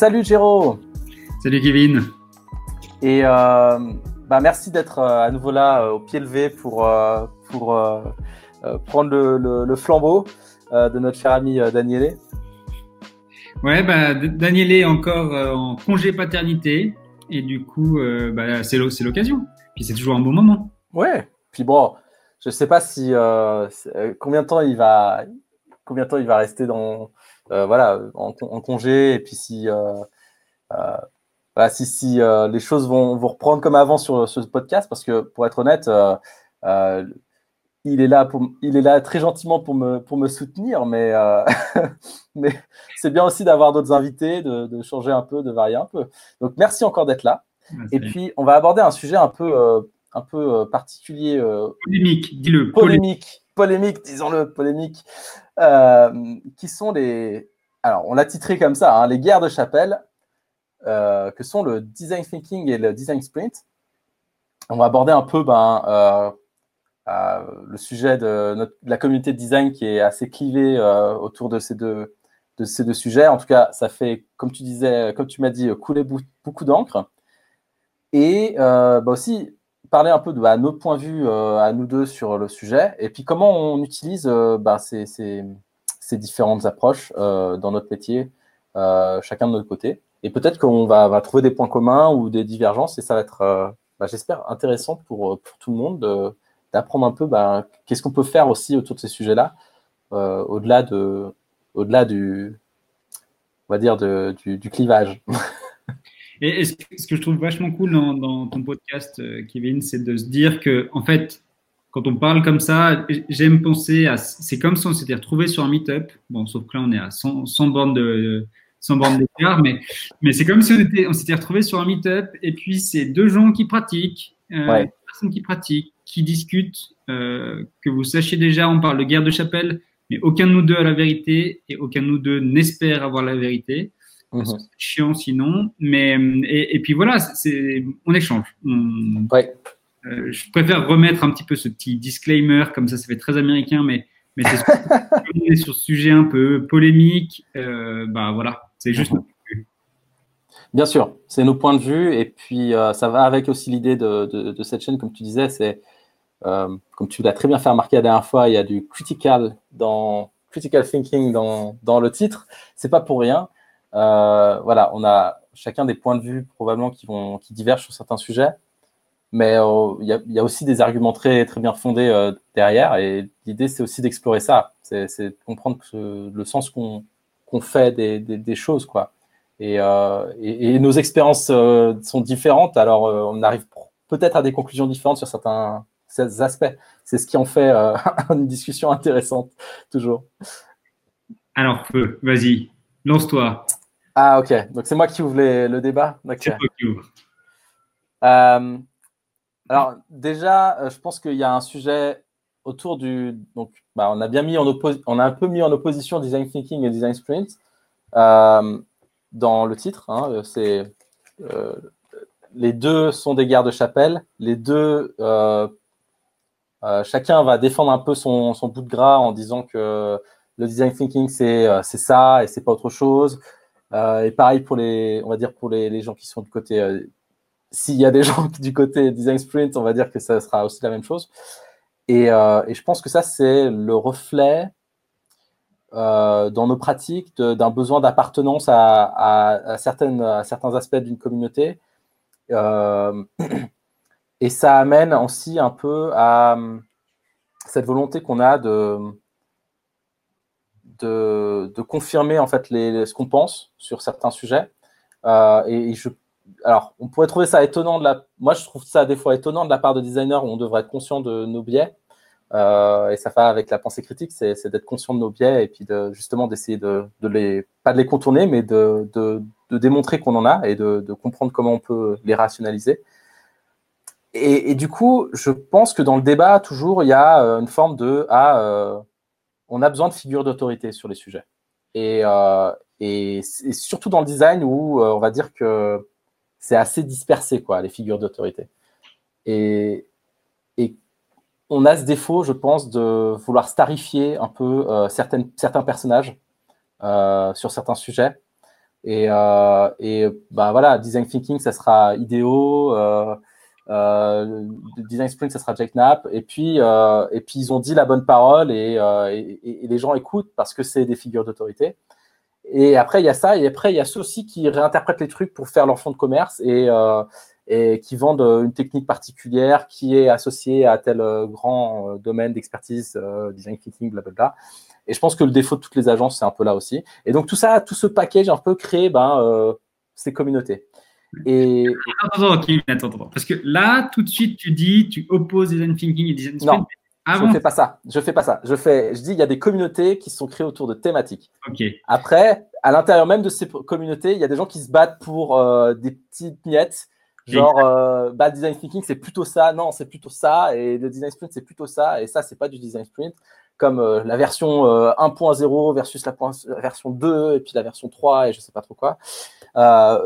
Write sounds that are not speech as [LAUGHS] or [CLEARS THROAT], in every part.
salut Géraud. Salut Kevin. Et euh, bah, merci d'être euh, à nouveau là euh, au pied levé pour, pour prendre le, flambeau de notre cher ami Daniele. Ouais, bah, Daniele est encore en congé paternité et du coup, bah, c'est l'occasion. Puis c'est toujours un bon moment. Ouais. Puis bon, je sais pas si combien de temps il va combien de temps il va rester dans voilà en, congé et puis si si, si euh, les choses vont, vont, reprendre comme avant sur, ce podcast, parce que pour être honnête, euh, euh, il, est là pour, il est là très gentiment pour me, pour me soutenir, mais, [LAUGHS] mais c'est bien aussi d'avoir d'autres invités, de, de, changer un peu, de varier un peu. Donc merci encore d'être là. Et puis on va aborder un sujet un peu, un peu particulier. polémique, dis-le. Polémique, polémique, disons-le, polémique. qui sont les. Alors, on l'a titré comme ça, hein, les guerres de chapelle euh, que sont le design thinking et le design sprint. On va aborder un peu ben, euh, euh, le sujet de, la communauté de design qui est assez clivée autour de ces, deux, de ces deux sujets. En tout cas, ça fait, comme tu disais, comme tu m'as dit, couler beaucoup d'encre. Et bah, aussi parler un peu de bah, nos points de vue à nous deux sur le sujet, et puis comment on utilise bah, ces, différentes approches dans notre métier, chacun de notre côté. Et peut-être qu'on va, trouver des points communs ou des divergences et ça va être, euh, bah, j'espère, intéressant pour, tout le monde d'apprendre un peu bah, qu'est-ce qu'on peut faire aussi autour de ces sujets-là, euh, au-delà de, au-delà du, on va dire, du, clivage. [LAUGHS] Et, ce, que je trouve vachement cool dans, ton podcast, euh, Kevin, c'est de se dire que, en fait, quand on parle comme ça, j'aime penser à. C'est comme si on s'était retrouvé sur un meet-up. Bon, sauf que là, on est à 100, 100 bornes de, d'écart, mais, mais c'est comme si on, était, on s'était retrouvé sur un meet-up et puis c'est deux gens qui pratiquent, euh, personnes qui pratiquent, qui discutent, euh, que vous sachiez déjà, on parle de guerre de chapelle, mais aucun de nous deux a la vérité et aucun de nous deux n'espère avoir la vérité. Mhm. C'est chiant sinon, mais et, et puis voilà, c'est on échange. ouais. Euh, je préfère remettre un petit peu ce petit disclaimer, comme ça, ça fait très américain, mais mais c'est [LAUGHS] sur, ce sujet un peu polémique, euh, bah voilà, c'est juste. Bien sûr, c'est nos points de vue et puis euh, ça va avec aussi l'idée de, cette chaîne, comme tu disais, c'est euh, comme tu l'as très bien fait remarquer la dernière fois, il y a du critical dans critical thinking dans, dans le titre. C'est pas pour rien. Euh, voilà, on a chacun des points de vue probablement qui vont qui divergent sur certains sujets, mais il y, a aussi des arguments très très bien fondés derrière et l'idée c'est aussi d'explorer ça, c'est de comprendre le sens qu'on fait des, des, choses, quoi. Et, euh, et, nos expériences euh, sont différentes, alors euh, on arrive peut-être à des conclusions différentes sur certains aspects. C'est ce qui en fait [LAUGHS] une discussion intéressante, toujours. Alors, vas-y, lance-toi. Ah, ok. Donc, c'est moi qui ouvre le débat. C'est toi qui ouvre. alors, déjà, je pense qu'il y a un sujet autour du. Donc, bah, on a bien mis en on a un peu mis en opposition design thinking et design sprint euh, dans le titre. Hein, c'est euh, les deux sont des guerres de chapelle. Les deux, euh, chacun va défendre un peu son, son, bout de gras en disant que le design thinking c'est c'est ça et c'est pas autre chose. Et pareil pour les, on va dire pour les, les gens qui sont du côté s'il y a des [LAUGHS] gens du côté design sprint, on va dire que ça sera aussi la même chose. Euh, et, je pense que ça, c'est le reflet euh, dans nos pratiques d'un besoin d'appartenance à, certaines, à certains aspects d'une communauté. Euh, [CLEARS THROAT] et ça amène aussi un peu à cette volonté qu'on a de, de, confirmer en fait ce qu'on pense sur certains sujets. et, je alors, on pourrait trouver ça étonnant de la. Moi, je trouve ça des fois étonnant de la part de designers où on devrait être conscient de nos biais. Euh, et ça va avec la pensée critique, c'est d'être conscient de nos biais et puis justement d'essayer de, de, pas de les contourner, mais de, démontrer qu'on en a et de, comprendre comment on peut les rationaliser. Et, du coup, je pense que dans le débat, toujours, il y a euh, une forme de ah, euh, on a besoin de figures d'autorité sur les sujets. Et, euh, et, surtout dans le design où on va dire que c'est assez dispersé, quoi, les figures d'autorité. Et, et on a ce défaut, je pense, de vouloir starifier un peu euh, certains personnages euh, sur certains sujets. Et, bah, voilà, design thinking, ça sera idéo. Euh, design Sprint, ça sera Jack Knapp. Et puis, et puis, ils ont dit la bonne parole et, et, les gens écoutent parce que c'est des figures d'autorité. Et après, il y a ça. Et après, il y a ceux aussi qui réinterprètent les trucs pour faire leur fonds de commerce et, euh, qui vendent une technique particulière qui est associée à tel euh, grand euh, domaine d'expertise, design thinking, blablabla. Et je pense que le défaut de toutes les agences, c'est un peu là aussi. Et donc, tout ça, tout ce package un peu créé ben, ces communautés. Et... Attends, attends, attends, attends, Parce que là, tout de suite, tu dis, tu opposes design thinking et design sprint. Ah je ne fais pas ça. Je fais pas ça. Je fais. Je dis il y a des communautés qui sont créées autour de thématiques. Après, à l'intérieur même de ces communautés, il y a des gens qui se battent pour euh, des petites miettes. Genre, euh, bah, design thinking, c'est plutôt ça. Non, c'est plutôt ça. Et le design sprint, c'est plutôt ça. Et ça, c'est pas du design sprint. Comme euh, la version 1.0 versus la version 2 et puis la version 3 et je sais pas trop quoi.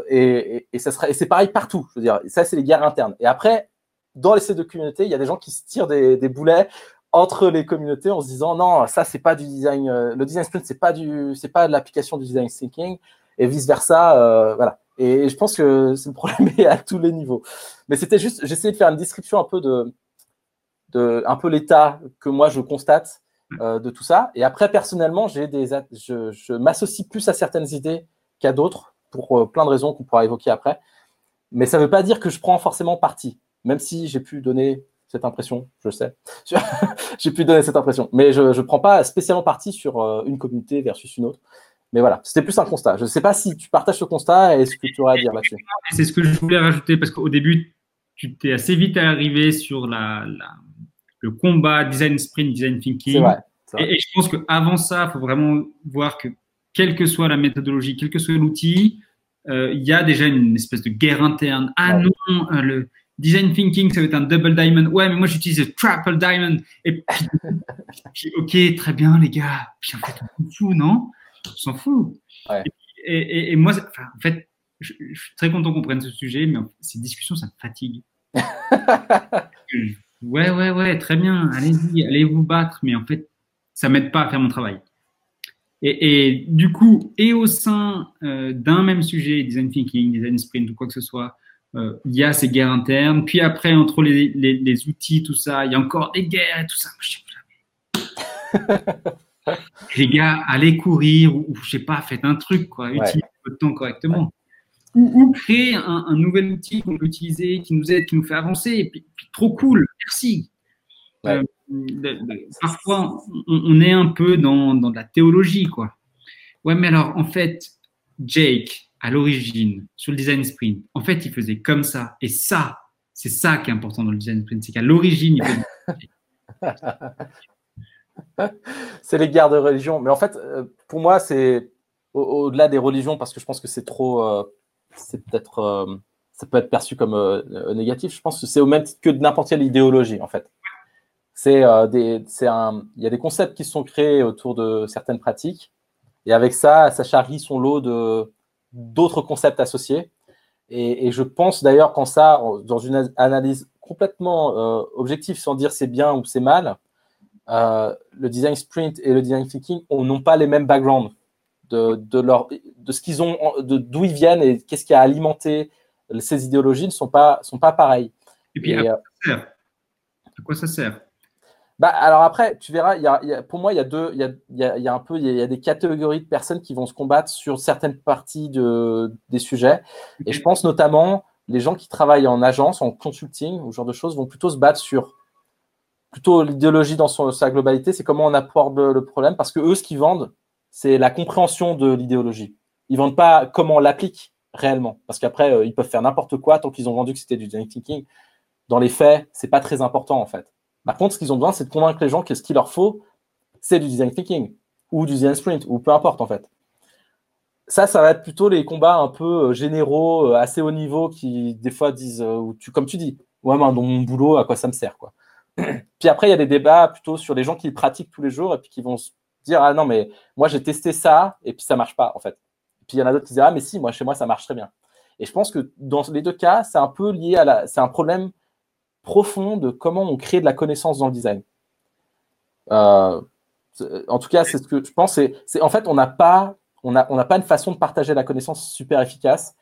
et, et, ça serait, et c'est pareil partout. Je veux dire, ça, c'est les guerres internes. Et après, dans les ces deux communautés, il y a des gens qui se tirent des, boulets entre les communautés en se disant non, ça c'est pas du design, euh, le design sprint c'est pas du, c'est pas de l'application du design thinking et vice versa, euh, voilà. Et je pense que c'est le problème à tous les niveaux. Mais c'était juste, j'essayais de faire une description un peu de, de un peu l'état que moi je constate euh, de tout ça. Et après personnellement, j'ai des, je, je m'associe plus à certaines idées qu'à d'autres pour plein de raisons qu'on pourra évoquer après. Mais ça ne veut pas dire que je prends forcément parti, même si j'ai pu donner cette impression, je sais. [LAUGHS] J'ai pu donner cette impression. Mais je ne prends pas spécialement parti sur euh, une communauté versus une autre. Mais voilà, c'était plus un constat. Je ne sais pas si tu partages ce constat et ce que tu aurais à dire là-dessus. C'est ce que je voulais rajouter parce qu'au début, tu t'es assez vite arrivé sur la, le combat design sprint, design thinking. Vrai, Et, je pense qu'avant ça, il faut vraiment voir que quelle que soit la méthodologie, quel que soit l'outil, euh, il y a déjà une espèce de guerre interne. Ah non, euh, le, Design thinking, ça va être un double diamond. Ouais, mais moi j'utilise le triple diamond. Et puis, [LAUGHS] ok, très bien les gars. Puis en fait, on s'en fout, non? On s'en fout. Et, moi, en fait, je, suis très content qu'on prenne ce sujet, mais ces discussions, ça me fatigue. [LAUGHS] ouais, ouais, ouais, très bien. Allez-y, allez vous battre. Mais en fait, ça m'aide pas à faire mon travail. Et, du coup, et au sein euh, d'un même sujet, design thinking, design sprint ou quoi que ce soit, euh, il y a ces guerres internes. Puis après, entre les, les, outils, tout ça, il y a encore des guerres et tout ça. [LAUGHS] les gars, allez courir ou, je sais pas, faites un truc, quoi. Utilisez votre temps correctement. Ou, créez un, nouvel outil qu'on peut utiliser, qui nous aide, qui nous fait avancer. Et puis, trop cool, merci. Euh, parfois, on, est un peu dans, dans de la théologie, quoi. Ouais, mais alors, en fait, Jake, à l'origine, sur le design sprint, en fait, il faisait comme ça. Et ça, c'est ça qui est important dans le design sprint, c'est qu'à l'origine, il faisait... [LAUGHS] c'est les guerres de religion. Mais en fait, euh, pour moi, c'est au-delà des religions, parce que je pense que c'est trop, euh, c'est peut-être, euh, ça peut être perçu comme négatif. Je pense que c'est au même titre que n'importe quelle idéologie, en fait. C'est des, c'est un, il y a des concepts qui sont créés autour de certaines pratiques, et avec ça, ça charrie son lot de d'autres concepts associés. Et, je pense d'ailleurs qu'en ça, dans une analyse complètement euh, objective, sans dire c'est bien ou c'est mal, euh, le design sprint et le design thinking n'ont pas les mêmes backgrounds de, de, leur, de ce qu'ils ont, de d'où ils viennent et qu'est-ce qui a alimenté ces idéologies ne sont pas, sont pas pareilles. Et puis, à, quoi ça sert? Bah, alors après, tu verras, y a, pour moi, il y a deux, il y a, y a, un peu, il y, a des catégories de personnes qui vont se combattre sur certaines parties de, des sujets. Et je pense notamment les gens qui travaillent en agence, en consulting, ou ce genre de choses, vont plutôt se battre sur plutôt l'idéologie dans sa globalité, c'est comment on apporte le, problème, parce que eux, ce qu'ils vendent, c'est la compréhension de l'idéologie. Ils vendent pas comment on l'applique réellement, parce qu'après, euh, ils peuvent faire n'importe quoi tant qu'ils ont vendu que c'était du design thinking. Dans les faits, c'est pas très important en fait. Par contre, ce qu'ils ont besoin, c'est de convaincre les gens que ce qu'il leur faut, c'est du design thinking ou du design sprint ou peu importe en fait. Ça, ça va être plutôt les combats un peu euh, généraux, euh, assez haut niveau, qui des fois disent, tu, comme tu dis, ouais, mais dans mon boulot, à quoi ça me sert quoi. [CLEARS THROAT] Puis après, il y a des débats plutôt sur les gens qui pratiquent tous les jours et puis qui vont dire, ah non, mais moi j'ai testé ça et puis ça marche pas en fait. Et puis il y en a d'autres qui disent, ah mais si, moi chez moi ça marche très bien. Et je pense que dans les deux cas, c'est un peu lié à la, c'est un problème profond de comment on crée de la connaissance dans le design. Euh, en tout cas, c'est ce que je pense. C'est, en fait, on n'a pas, on n'a on pas une façon de partager la connaissance super efficace.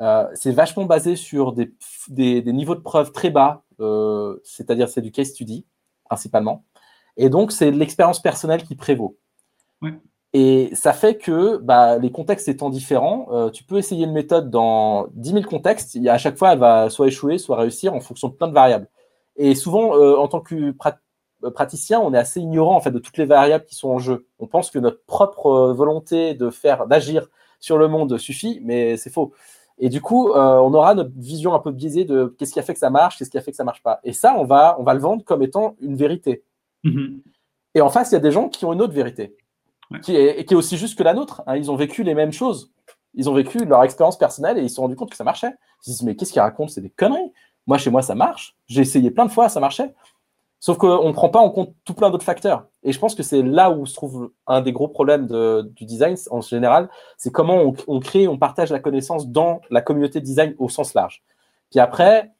Euh, c'est vachement basé sur des, des, niveaux de preuve très bas, euh, c'est-à-dire c'est du case study principalement. Et donc, c'est l'expérience personnelle qui prévaut. Et ça fait que bah, les contextes étant différents, euh, tu peux essayer une méthode dans 10 000 contextes. à chaque fois, elle va soit échouer, soit réussir en fonction de plein de variables. Et souvent, en tant que praticien, on est assez ignorant en fait de toutes les variables qui sont en jeu. On pense que notre propre volonté de faire, d'agir sur le monde suffit, mais c'est faux. Et du coup, euh, on aura notre vision un peu biaisée de qu'est-ce qui a fait que ça marche, qu'est-ce qui a fait que ça marche pas. Et ça, on va, on va le vendre comme étant une vérité. Mm-hmm. Et en face, il y a des gens qui ont une autre vérité, qui, est, qui est aussi juste que la nôtre. Hein. Ils ont vécu les mêmes choses. Ils ont vécu leur expérience personnelle et ils se sont rendus compte que ça marchait. Ils se disent, mais qu'est-ce qu'ils racontent? C'est des conneries. Moi, chez moi, ça marche. J'ai essayé plein de fois, ça marchait. Sauf qu'on ne prend pas en compte tout plein d'autres facteurs. Et je pense que c'est là où se trouve un des gros problèmes du design en général, c'est comment on, crée, on partage la connaissance dans la communauté de design au sens large. Puis après,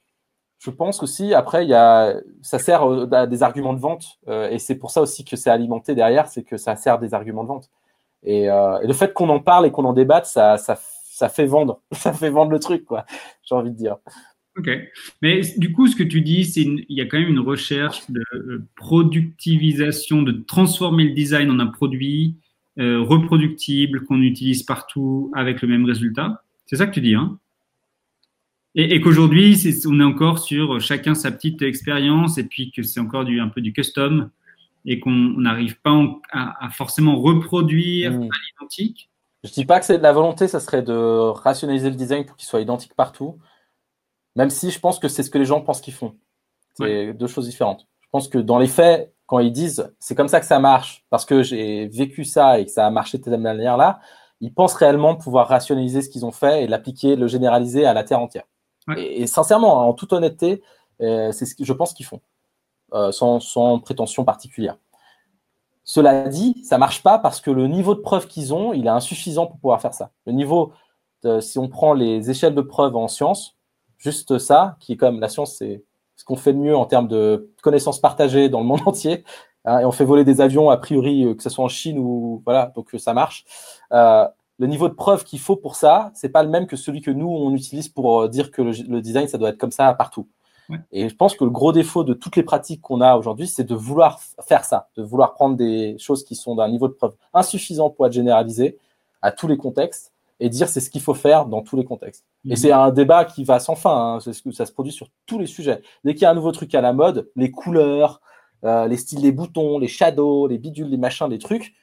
je pense aussi, après, il y a, ça sert à des arguments de vente. Euh, et c'est pour ça aussi que c'est alimenté derrière, c'est que ça sert des arguments de vente. Et, euh, le fait qu'on en parle et qu'on en débatte, ça, ça, fait vendre. [LAUGHS] Ça fait vendre le truc, quoi. J'ai envie de dire. Ok. Mais du coup, ce que tu dis, c'est qu'il y a quand même une recherche de euh, productivisation, de transformer le design en un produit reproductible qu'on utilise partout avec le même résultat. C'est ça que tu dis, hein? Et, qu'aujourd'hui, on est encore sur chacun sa petite expérience et puis que c'est encore du, un peu du custom et qu'on n'arrive pas à, forcément reproduire mmh. à l'identique. Je dis pas que c'est de la volonté, ça serait de rationaliser le design pour qu'il soit identique partout. Même si je pense que c'est ce que les gens pensent qu'ils font. C'est deux choses différentes. Je pense que dans les faits, quand ils disent c'est comme ça que ça marche, parce que j'ai vécu ça et que ça a marché de cette manière-là, ils pensent réellement pouvoir rationaliser ce qu'ils ont fait et l'appliquer, le généraliser à la terre entière. Et, sincèrement, en toute honnêteté, euh, c'est ce que je pense qu'ils font, euh, sans, prétention particulière. Cela dit, ça marche pas parce que le niveau de preuve qu'ils ont, il est insuffisant pour pouvoir faire ça. Le niveau, si on prend les échelles de preuve en sciences, juste ça, qui est comme la science, c'est ce qu'on fait de mieux en termes de connaissances partagées dans le monde [LAUGHS] entier. Hein, et on fait voler des avions, a priori, euh, que ce soit en Chine ou voilà, donc ça marche. Le niveau de preuve qu'il faut pour ça, c'est pas le même que celui que nous on utilise pour dire que le, design ça doit être comme ça partout. Et je pense que le gros défaut de toutes les pratiques qu'on a aujourd'hui, c'est de vouloir faire ça, de vouloir prendre des choses qui sont d'un niveau de preuve insuffisant pour être généralisées à tous les contextes et dire c'est ce qu'il faut faire dans tous les contextes. Et mhm. c'est un débat qui va sans fin, hein, ça se produit sur tous les sujets. Dès qu'il y a un nouveau truc à la mode, les couleurs, euh, les styles les boutons, les shadows, les bidules, les machins, les trucs,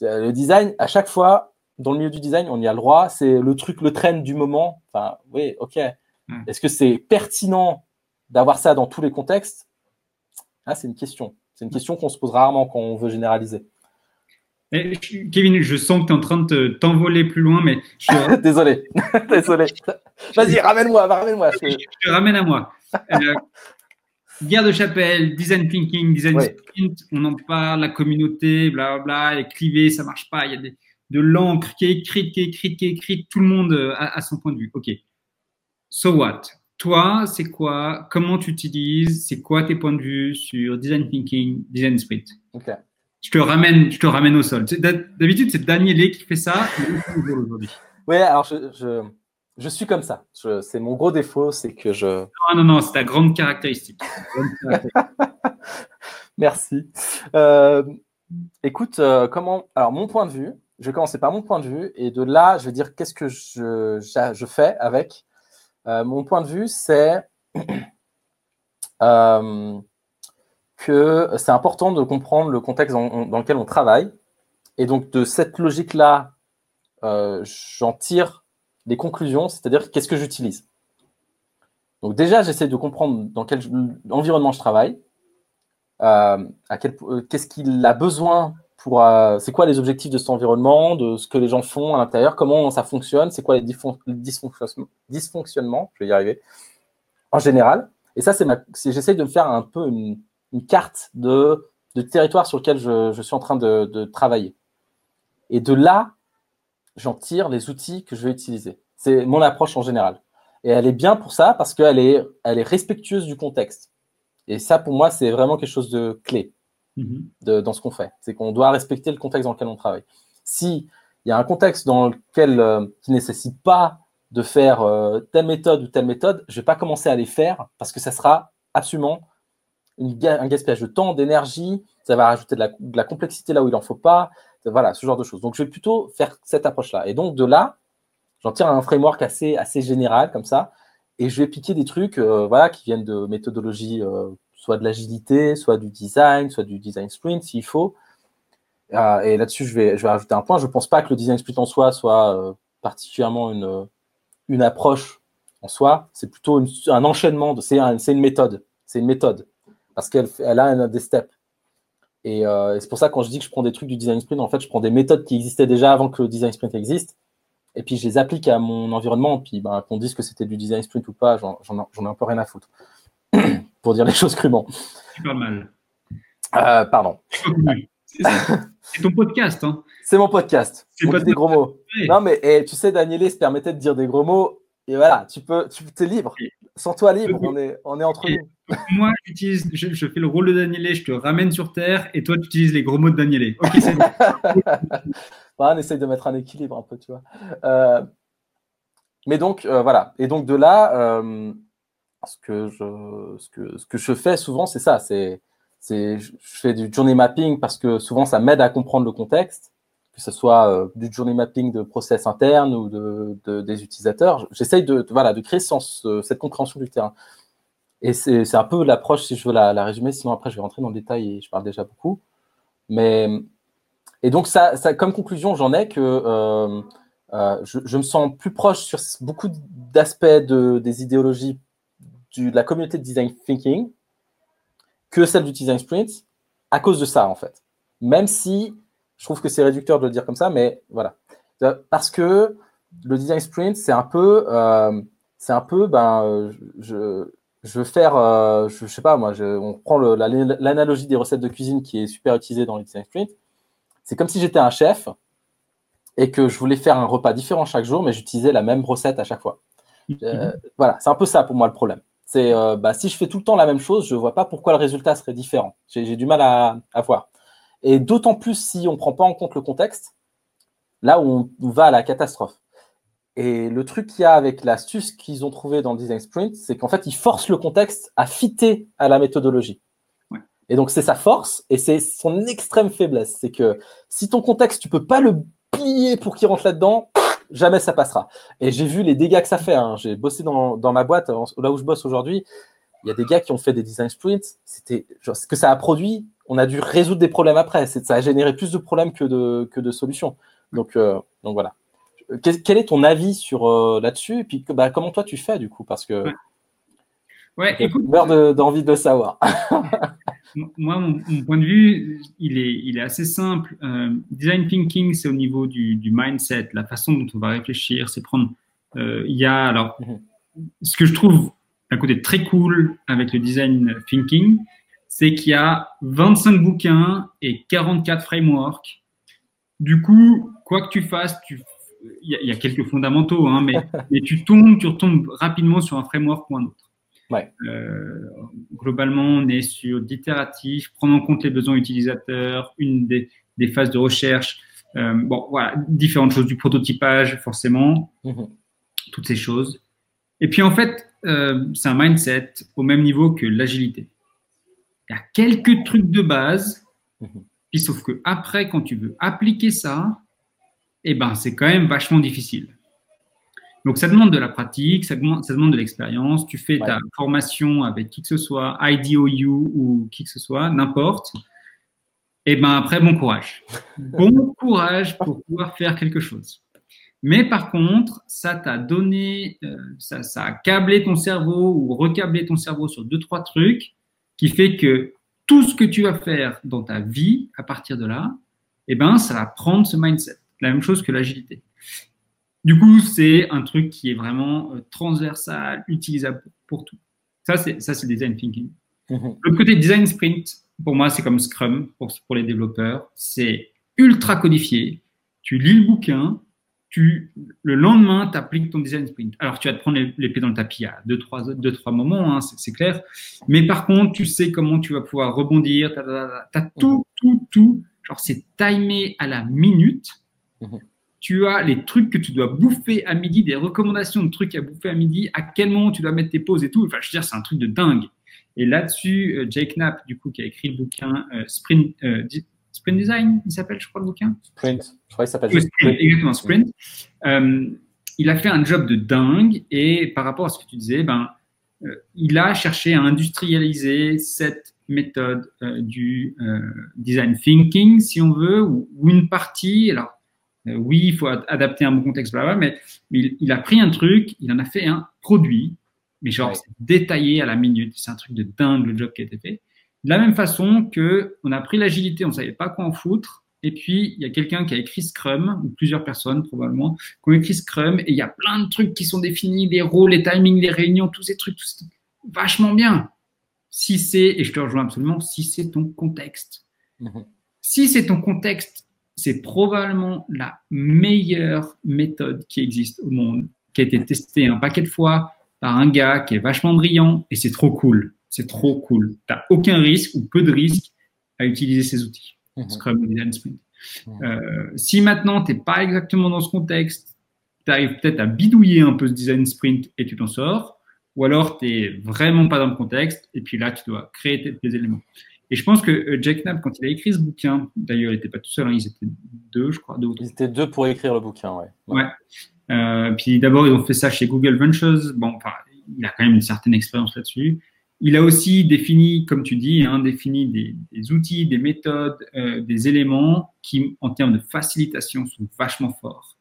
le design, à chaque fois, dans le milieu du design, on y a le droit, c'est le truc, le trend du moment. Enfin, oui, ok. Est-ce que c'est pertinent d'avoir ça dans tous les contextes? Ah, C'est une question. C'est une question qu'on se pose rarement quand on veut généraliser. Kevin, je sens que tu es en train de t'envoler plus loin, mais. [LAUGHS] désolé, [LAUGHS] désolé. Vas-y, ramène-moi, ramène-moi. Je... te ramène à moi. Euh, guerre de chapelle, design thinking, design sprint, on en parle, la communauté, bla bla, elle est clivée, ça marche pas, il y a des, de l'encre qui est écrite, qui est écrite, qui est écrite, tout le monde euh, a, a son point de vue. Ok. So what? Toi, c'est quoi? Comment tu utilises C'est quoi tes points de vue sur design thinking, design sprint? Ok je te ramène, je te ramène au sol. D'habitude, c'est Danielé qui fait ça. Oui, alors je, je, suis comme ça. C'est mon gros défaut, c'est que je. Non, non, non, c'est ta grande caractéristique. [LAUGHS] Merci. Euh, écoute, euh, comment Alors, mon point de vue, je vais commencer par mon point de vue, et de là, je vais dire qu'est-ce que je, fais avec. Euh, mon point de vue, c'est [CLEARS THROAT] que c'est important de comprendre le contexte dans, lequel on travaille. Et donc, de cette logique-là, euh, j'en tire des conclusions, c'est-à-dire qu'est-ce que j'utilise. Donc, déjà, j'essaie de comprendre dans quel environnement je travaille, euh, euh, qu'est-ce qu'il a besoin pour. c'est quoi les objectifs de cet environnement, de ce que les gens font à l'intérieur, comment ça fonctionne, c'est quoi les dysfonctionnements, je vais y arriver, en général. Et ça, c'est j'essaie de me faire un peu une, carte de, territoire sur lequel je, suis en train de, travailler. Et de là, j'en tire les outils que je vais utiliser. C'est mon approche en général. Et elle est bien pour ça parce qu'elle est, elle est respectueuse du contexte. Et ça, pour moi, c'est vraiment quelque chose de clé mm-hmm. dans ce qu'on fait. C'est qu'on doit respecter le contexte dans lequel on travaille. Si il y a un contexte dans lequel euh, qui nécessite pas de faire euh, telle méthode ou telle méthode, je vais pas commencer à les faire parce que ça sera absolument un gaspillage de temps, d'énergie, ça va rajouter de la, complexité là où il en faut pas, voilà, ce genre de choses. Donc je vais plutôt faire cette approche-là. Et donc de là, j'en tire un framework assez, général comme ça, et je vais piquer des trucs euh, voilà, qui viennent de méthodologie, euh, soit de l'agilité, soit du design, soit du design sprint s'il faut. Euh, et là-dessus, je vais, je rajouter un point. Je ne pense pas que le design sprint en soi soit euh, particulièrement une, approche en soi. C'est plutôt un enchaînement. C'est un, une méthode. C'est une méthode parce qu'elle elle a des steps. Et, euh, et c'est pour ça quand je dis que je prends des trucs du design sprint, en fait, je prends des méthodes qui existaient déjà avant que le design sprint existe et puis je les applique à mon environnement, puis ben, qu'on dise que c'était du design sprint ou pas, j'en ai un peu rien à foutre, [CLEARS THROAT] pour dire les choses crûment. C'est pas mal. Euh, pardon. C'est ton podcast. Hein. C'est mon podcast. C'est pas des gros mots. Non, mais et, tu sais, Danielé se permettait de dire des gros mots, et voilà, tu peux, tu es libre. Sans toi libre, on est, on est entre nous. Moi, j'utilise, je, je, fais le rôle de Danielé, je te ramène sur Terre, et toi, tu utilises les gros mots de Danielé. Ok, c'est [LAUGHS] on essaye de mettre un équilibre un peu, tu vois. Euh, mais donc, euh, voilà. Et donc, de là, euh, ce, que je, ce, que, ce que je fais souvent, c'est ça. C'est, c'est, je fais du journey mapping parce que souvent, ça m'aide à comprendre le contexte, que ce soit euh, du journey mapping de process interne ou de, de des utilisateurs. J'essaye de, voilà, de créer sens, cette compréhension du terrain. Et c'est, un peu l'approche, si je veux la, résumer, sinon après, je vais rentrer dans le détail et je parle déjà beaucoup. Mais et donc, ça, ça comme conclusion, j'en ai que euh, euh, je, je, me sens plus proche sur beaucoup d'aspects de, des idéologies du, de la communauté de design thinking que celle du design sprint à cause de ça, en fait. Même si je trouve que c'est réducteur de le dire comme ça, mais voilà. Parce que le design sprint, c'est un peu, euh, c'est un peu, ben, je, je veux faire, euh, je, je, sais pas, moi, je, on prend l'analogie des recettes de cuisine qui est super utilisée dans le design sprint. C'est comme si j'étais un chef et que je voulais faire un repas différent chaque jour, mais j'utilisais la même recette à chaque fois. Euh, mhm. voilà, c'est un peu ça pour moi le problème. C'est euh, bah, si je fais tout le temps la même chose, je ne vois pas pourquoi le résultat serait différent. J'ai du mal à, à voir. Et d'autant plus si on ne prend pas en compte le contexte, là où on, va à la catastrophe. Et le truc qu'il y a avec l'astuce qu'ils ont trouvé dans le design sprint, c'est qu'en fait, ils forcent le contexte à fitter à la méthodologie. Et donc, c'est sa force et c'est son extrême faiblesse. C'est que si ton contexte, tu peux pas le plier pour qu'il rentre là-dedans, jamais ça passera. Et j'ai vu les dégâts que ça fait. Hein. J'ai bossé dans, dans, ma boîte, là où je bosse aujourd'hui. Il y a des gars qui ont fait des design sprints. C'était ce que ça a produit. On a dû résoudre des problèmes après. Ça a généré plus de problèmes que de, que de solutions. Donc, euh, donc voilà. Quel, est ton avis sur euh, là-dessus? Et puis, bah, comment toi tu fais du coup? Parce que ouais. écoute, d'envie de, de savoir. [LAUGHS] moi, mon, mon, point de vue, il est, il est assez simple. Euh, design thinking, c'est au niveau du, du, mindset, la façon dont on va réfléchir, c'est prendre. Euh, il y a alors, mhm. ce que je trouve un côté très cool avec le design thinking, c'est qu'il y a 25 bouquins et 44 frameworks. Du coup, quoi que tu fasses, tu, il, y a, il y a quelques fondamentaux, hein, mais, [LAUGHS] mais tu tombes, tu retombes rapidement sur un framework ou un autre. Ouais. Euh, globalement, on est sur d'itératif, prendre en compte les besoins utilisateurs, une des, des phases de recherche, euh, bon, voilà, différentes choses du prototypage, forcément, mmh. toutes ces choses. Et puis, en fait, euh, c'est un mindset au même niveau que l'agilité. Il y a quelques trucs de base, mmh. puis sauf que après, quand tu veux appliquer ça, eh ben, c'est quand même vachement difficile. Donc, ça demande de la pratique, ça demande, ça demande de l'expérience. Tu fais Ouais. ta formation avec qui que ce soit, IDOU ou qui que ce soit, n'importe. Et ben après, bon courage. [LAUGHS] Bon courage pour pouvoir faire quelque chose. Mais par contre, ça t'a donné, euh, ça, ça a câblé ton cerveau ou recablé ton cerveau sur deux, trois trucs qui fait que tout ce que tu vas faire dans ta vie à partir de là, eh ben, ça va prendre ce mindset. La même chose que l'agilité. Du coup, c'est un truc qui est vraiment euh, transversal, utilisable pour tout. Ça, c'est ça, c'est design thinking. Mmh. Le côté design sprint, pour moi, c'est comme Scrum pour, pour les développeurs. C'est ultra codifié. Tu lis le bouquin, tu, le lendemain, tu appliques ton design sprint. Alors, tu vas te prendre les, les pieds dans le tapis à deux, trois, deux, trois moments, hein, c'est clair. Mais par contre, tu sais comment tu vas pouvoir rebondir. Tu as, tout, tout, tout. Genre, c'est timé à la minute. Mmh. Tu as les trucs que tu dois bouffer à midi, des recommandations de trucs à bouffer à midi, à quel moment tu dois mettre tes pauses et tout. Enfin, je veux dire, c'est un truc de dingue. Et là-dessus, euh, Jake Knapp, du coup, qui a écrit le bouquin euh, Sprint, euh, Sprint Design, il s'appelle, je crois, le bouquin? Sprint, je crois qu'il s'appelle Sprint. Exactement, Sprint. il a fait un job de dingue et par rapport à ce que tu disais, ben, il a cherché à industrialiser cette méthode du design thinking, si on veut, ou, une partie. Alors, oui, il faut adapter un bon contexte, bla, mais, mais il, a pris un truc, il en a fait un produit mais genre détaillé à la minute. C'est un truc de dingue le job qui a été fait. De la même façon que on a pris l'agilité, on savait pas quoi en foutre. Et puis, il y a quelqu'un qui a écrit Scrum, ou plusieurs personnes probablement, qui ont écrit Scrum, et il y a plein de trucs qui sont définis, les rôles, les timings, les réunions, tous ces trucs, tout ces trucs. vachement bien. Si c'est, et je te rejoins absolument, si c'est ton contexte. Mhm. Si c'est ton contexte, c'est probablement la meilleure méthode qui existe au monde, qui a été testée un paquet de fois, par un gars qui est vachement brillant et c'est trop cool. C'est trop cool. Tu n'as aucun risque ou peu de risque à utiliser ces outils. Mhm. Scrum, Design, Sprint. Mhm. Euh, si maintenant tu n'es pas exactement dans ce contexte, tu arrives peut-être à bidouiller un peu ce design sprint et tu t'en sors, ou alors tu n'es vraiment pas dans le contexte et puis là tu dois créer tes, éléments. Et je pense que euh, Jack Knapp, quand il a écrit ce bouquin, d'ailleurs il n'était pas tout seul, hein, ils étaient deux, je crois. Deux ils étaient deux pour écrire le bouquin, ouais. ouais. Euh, puis d'abord, ils ont fait ça chez Google Ventures. Bon, enfin, il a quand même une certaine expérience là-dessus. Il a aussi défini, comme tu dis, hein, défini des, outils, des méthodes, euh, des éléments qui, en termes de facilitation, sont vachement forts.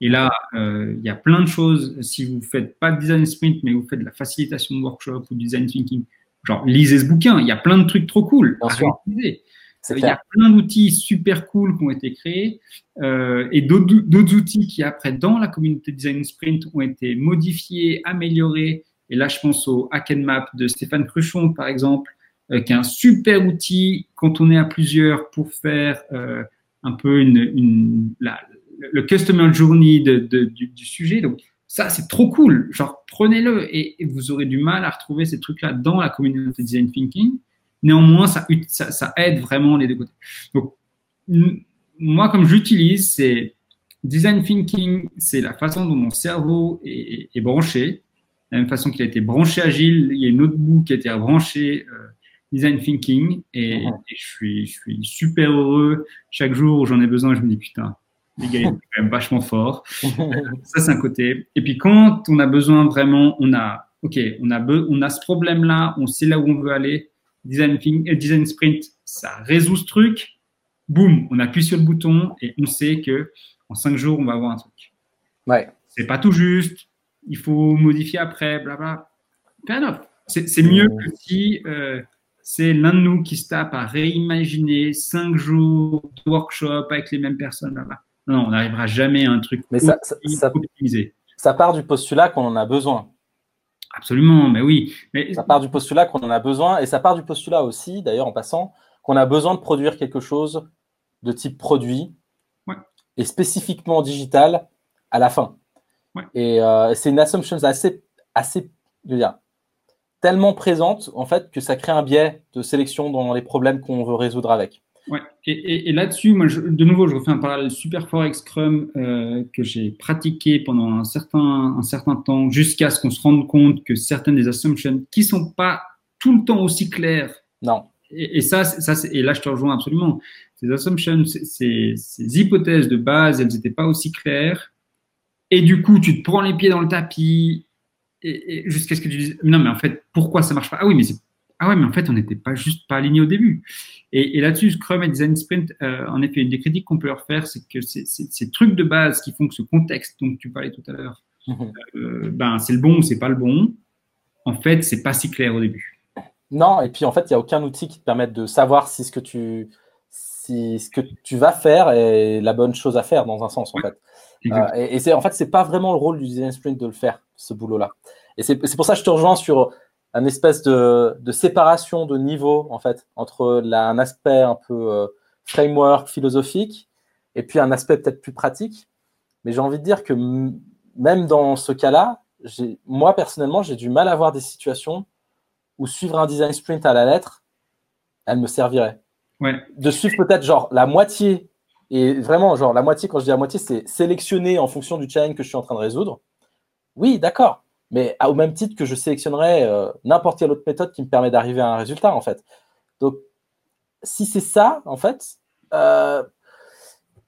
Et là, euh, il y a plein de choses. Si vous faites pas de design sprint, mais vous faites de la facilitation de workshop ou design thinking, genre lisez ce bouquin. Il y a plein de trucs trop cool à réutiliser. Il y a plein d'outils super cool qui ont été créés euh, et d'autres outils qui, après, dans la communauté Design Sprint, ont été modifiés, améliorés. Et là, je pense au Hack Map de Stéphane Cruchon, par exemple, euh, qui est un super outil quand on est à plusieurs pour faire euh, un peu une, une la, le customer journey de, de, du, du, sujet. Donc, ça, c'est trop cool. Genre, prenez-le et, et, vous aurez du mal à retrouver ces trucs-là dans la communauté Design Thinking. Néanmoins, ça, ça, aide vraiment les deux côtés. Donc, moi, comme j'utilise, c'est design thinking, c'est la façon dont mon cerveau est, branché. De la même façon qu'il a été branché agile, il y a une autre bout qui a été branché euh, design thinking. Et, mhm. je, suis, je suis super heureux. Chaque jour où j'en ai besoin, je me dis putain, les gars, ils sont quand même vachement forts. Ça, c'est un côté. Et puis, quand on a besoin vraiment, on a, OK, on a, on a ce problème-là, on sait là où on veut aller design, euh, design sprint, ça résout ce truc. Boum, on appuie sur le bouton et on sait que en cinq jours, on va avoir un truc. Ouais. C'est pas tout juste. Il faut modifier après, blabla. C'est mieux que si euh, c'est l'un de nous qui se tape à réimaginer cinq jours de workshop avec les mêmes personnes. Non, on n'arrivera jamais à un truc Mais ça, ça, ça part du postulat qu'on en a besoin. Absolument, mais oui. Mais... Ça part du postulat qu'on en a besoin et ça part du postulat aussi, d'ailleurs en passant, qu'on a besoin de produire quelque chose de type produit et spécifiquement digital à la fin. Et euh, c'est une assumption assez, assez je veux dire, tellement présente en fait que ça crée un biais de sélection dans les problèmes qu'on veut résoudre avec. Ouais. Et, là-dessus, moi, de nouveau, je refais un parallèle super fort avec Scrum euh, que j'ai pratiqué pendant un certain, un certain temps jusqu'à ce qu'on se rende compte que certaines des assumptions qui sont pas tout le temps aussi claires. Non. Et, ça, ça et là, je te rejoins absolument. Ces assumptions, ces, ces hypothèses de base, elles n'étaient pas aussi claires. Et du coup, tu te prends les pieds dans le tapis et, jusqu'à ce que tu dises non, mais en fait, pourquoi ça marche pas? Ah oui, mais c'est ah ouais, mais en fait, on n'était pas juste pas aligné au début. Et, là-dessus, Scrum et Design Sprint, euh, en effet, une des critiques qu'on peut leur faire, c'est que ces trucs de base qui font que ce contexte dont tu parlais tout à l'heure, mhm. euh, ben, c'est le bon ou c'est pas le bon. En fait, c'est pas si clair au début. Non, et puis en fait, il n'y a aucun outil qui te permette de savoir si ce que tu, si ce que tu vas faire est la bonne chose à faire dans un sens, en fait. Euh, et, c'est en fait, c'est pas vraiment le rôle du design sprint de le faire, ce boulot-là. Et c'est pour ça que je te rejoins sur un espèce de, séparation de niveau en fait entre un aspect un peu euh, framework philosophique et puis un aspect peut-être plus pratique. Mais j'ai envie de dire que même dans ce cas-là, moi personnellement, j'ai du mal à voir des situations où suivre un design sprint à la lettre, elle me servirait. Ouais. De suivre peut-être genre la moitié Et vraiment, genre, la moitié, quand je dis la moitié, c'est sélectionner en fonction du challenge que je suis en train de résoudre. Oui, d'accord. Mais au même titre que je sélectionnerais euh, n'importe quelle autre méthode qui me permet d'arriver à un résultat, en fait. Donc, si c'est ça, en fait, euh,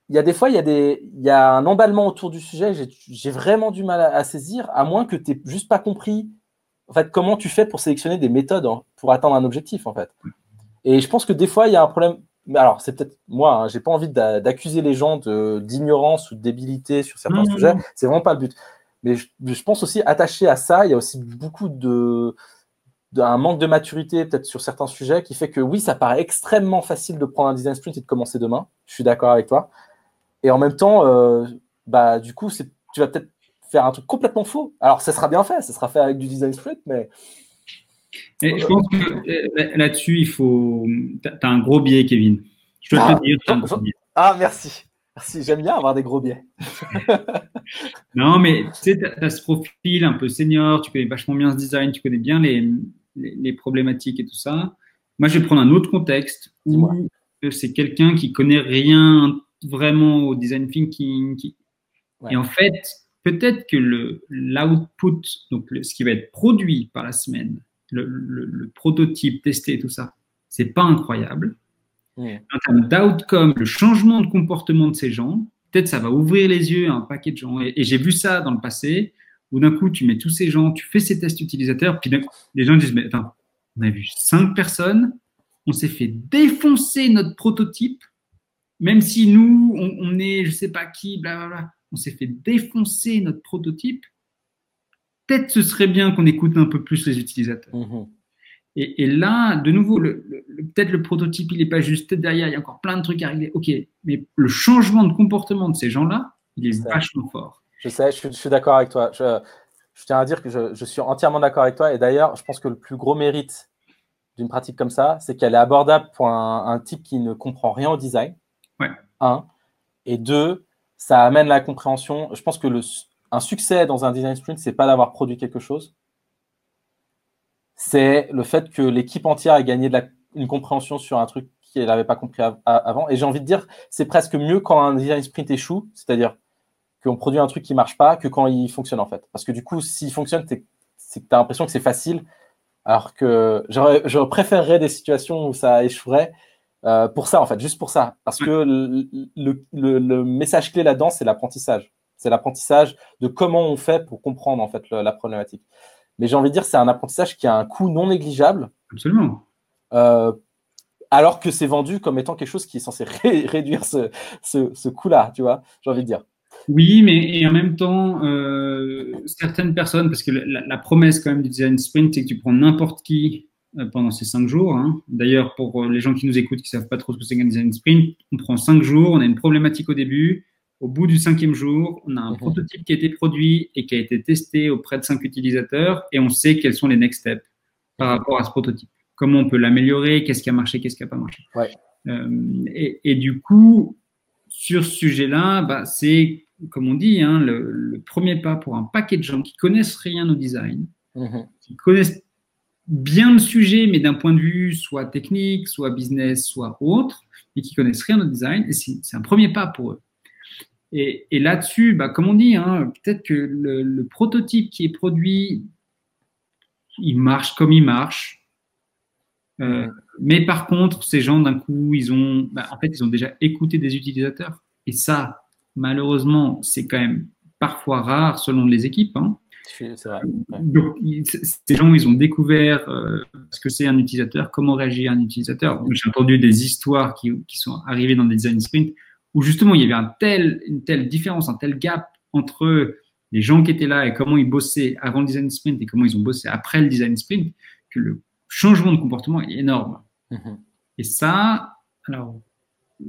il y a des fois, il y, a des, il y a un emballement autour du sujet, j'ai vraiment du mal à, saisir, à moins que tu n'aies juste pas compris en fait, comment tu fais pour sélectionner des méthodes hein, pour atteindre un objectif, en fait. Et je pense que des fois, il y a un problème. Alors, c'est peut-être moi, hein, j'ai pas envie d'accuser les gens d'ignorance ou de débilité sur certains sujets. C'est vraiment pas le but. Mais je, pense aussi, attaché à ça, il y a aussi beaucoup de, un manque de maturité peut-être sur certains sujets qui fait que oui, ça paraît extrêmement facile de prendre un design sprint et de commencer demain. Je suis d'accord avec toi. Et en même temps, euh, bah, du coup, tu vas peut-être faire un truc complètement faux. Alors, ça sera bien fait, ça sera fait avec du design sprint, mais. je pense que euh, là-dessus, il faut. Tu as un gros biais, Kevin. Je ah, te dire. Ah, merci. Merci, j'aime bien avoir des gros biais. [LAUGHS] non, mais tu sais, tu as, ce profil un peu senior, tu connais vachement bien ce design, tu connais bien les, les, problématiques et tout ça. Moi, je vais prendre un autre contexte où c'est quelqu'un qui connaît rien vraiment au design thinking. Et en fait, peut-être que l'output, donc ce qui va être produit par la semaine, le, prototype testé, tout ça, c'est pas incroyable. En termes d'outcome, le changement de comportement de ces gens, peut-être ça va ouvrir les yeux à un paquet de gens. Et, j'ai vu ça dans le passé, où d'un coup, tu mets tous ces gens, tu fais ces tests utilisateurs, puis les gens disent, mais attends, on a vu cinq personnes, on s'est fait défoncer notre prototype, même si nous, on, est, je sais pas qui, blablabla, on s'est fait défoncer notre prototype, peut-être ce serait bien qu'on écoute un peu plus les utilisateurs. Et, là, de nouveau, peut-être le prototype, il n'est pas juste derrière, il y a encore plein de trucs à régler. Ok, mais le changement de comportement de ces gens-là, il est vachement fort. Je sais, je suis, d'accord avec toi. Je, tiens à dire que je, suis entièrement d'accord avec toi. Et d'ailleurs, je pense que le plus gros mérite d'une pratique comme ça, c'est qu'elle est abordable pour un, type qui ne comprend rien au design. Ouais. Un. Et deux, ça amène la compréhension. Je pense que le, un succès dans un design sprint, c'est pas d'avoir produit quelque chose, c'est le fait que l'équipe entière ait gagné une compréhension sur un truc qu'elle n'avait pas compris avant. Et j'ai envie de dire, c'est presque mieux quand un design sprint échoue, c'est-à-dire qu'on produit un truc qui marche pas, que quand il fonctionne en fait. Parce que du coup, s'il fonctionne, tu as l'impression que c'est facile, alors que je préférerais des situations où ça échouerait euh, pour ça en fait, juste pour ça. Parce que le, message clé là-dedans, c'est l'apprentissage. C'est l'apprentissage de comment on fait pour comprendre en fait la problématique. Mais j'ai envie de dire, c'est un apprentissage qui a un coût non négligeable. Absolument. Euh, alors que c'est vendu comme étant quelque chose qui est censé [LAUGHS] réduire ce, ce, coût-là, tu vois, j'ai envie de dire. Oui, mais en même temps, euh, certaines personnes, parce que la, promesse quand même du design sprint, c'est que tu prends n'importe qui euh, pendant ces cinq jours. Hein. D'ailleurs, pour les gens qui nous écoutent, qui ne savent pas trop ce que c'est qu'un design sprint, on prend cinq jours, on a une problématique au début, au bout du cinquième jour, on a un mhm. prototype qui a été produit et qui a été testé auprès de cinq utilisateurs et on sait quels sont les next steps par rapport à ce prototype. Comment on peut l'améliorer, qu'est-ce qui a marché, qu'est-ce qui n'a pas marché. Euh, et, du coup, sur ce sujet-là, bah, c'est, comme on dit, hein, le, premier pas pour un paquet de gens qui connaissent rien au design, mhm. qui connaissent bien le sujet, mais d'un point de vue soit technique, soit business, soit autre, et qui connaissent rien au design. Et c'est un premier pas pour eux. Et, là-dessus, bah, comme on dit, hein, peut-être que le, prototype qui est produit, il marche comme il marche. Euh, mais par contre, ces gens, d'un coup, ils ont, bah, en fait, ils ont déjà écouté des utilisateurs. Et ça, malheureusement, c'est quand même parfois rare selon les équipes. Hein. Vrai. Donc, ces gens, ils ont découvert euh, ce que c'est un utilisateur, comment réagir un utilisateur. J'ai entendu des histoires qui, qui, sont arrivées dans des design sprints où justement il y avait un tel, une telle différence, un tel gap entre les gens qui étaient là et comment ils bossaient avant le design sprint et comment ils ont bossé après le design sprint, que le changement de comportement est énorme. Mm-hmm. Et ça, alors,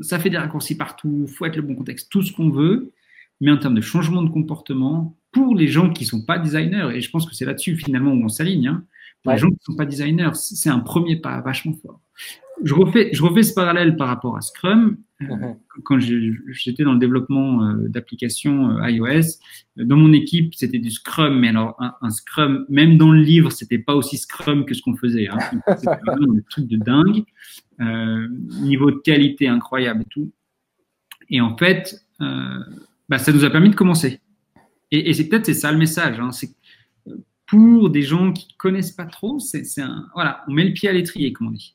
ça fait des raccourcis partout, faut être le bon contexte, tout ce qu'on veut, mais en termes de changement de comportement, pour les gens qui ne sont pas designers, et je pense que c'est là-dessus finalement où on s'aligne, hein, pour les gens qui ne sont pas designers, c'est un premier pas vachement fort. Je refais, je refais ce parallèle par rapport à Scrum. Mhm. Quand j'étais dans le développement euh, d'applications euh, iOS, dans mon équipe, c'était du Scrum, mais alors un, Scrum, même dans le livre, c'était pas aussi Scrum que ce qu'on faisait. Hein. C'était [LAUGHS] un truc de dingue, euh, niveau de qualité incroyable et tout. Et en fait, euh, bah, ça nous a permis de commencer. Et, c'est peut-être c'est ça le message. Hein, c'est pour des gens qui connaissent pas trop, c'est un voilà, on met le pied à l'étrier, comme on dit.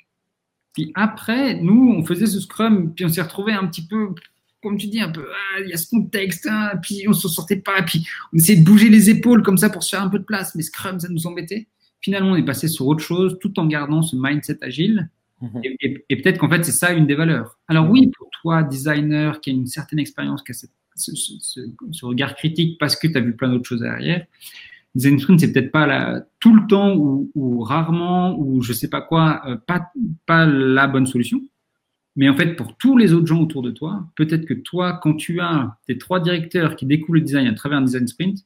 Puis après, nous, on faisait ce scrum, puis on s'est retrouvé un petit peu, comme tu dis, un peu, ah, il y a ce contexte, hein, puis on s'en sortait pas, puis on essayait de bouger les épaules comme ça pour se faire un peu de place, mais scrum, ça nous embêtait. Finalement, on est passé sur autre chose, tout en gardant ce mindset agile. Mhm. Et, peut-être qu'en fait, c'est ça une des valeurs. Alors oui, pour toi, designer qui a une certaine expérience, qui a ce, regard critique parce que tu as vu plein d'autres choses derrière, design sprint, c'est peut-être pas la, tout le temps ou, rarement ou je sais pas quoi, euh, pas, pas la bonne solution. Mais en fait, pour tous les autres gens autour de toi, peut-être que toi, quand tu as tes trois directeurs qui découvrent le design à travers un design sprint,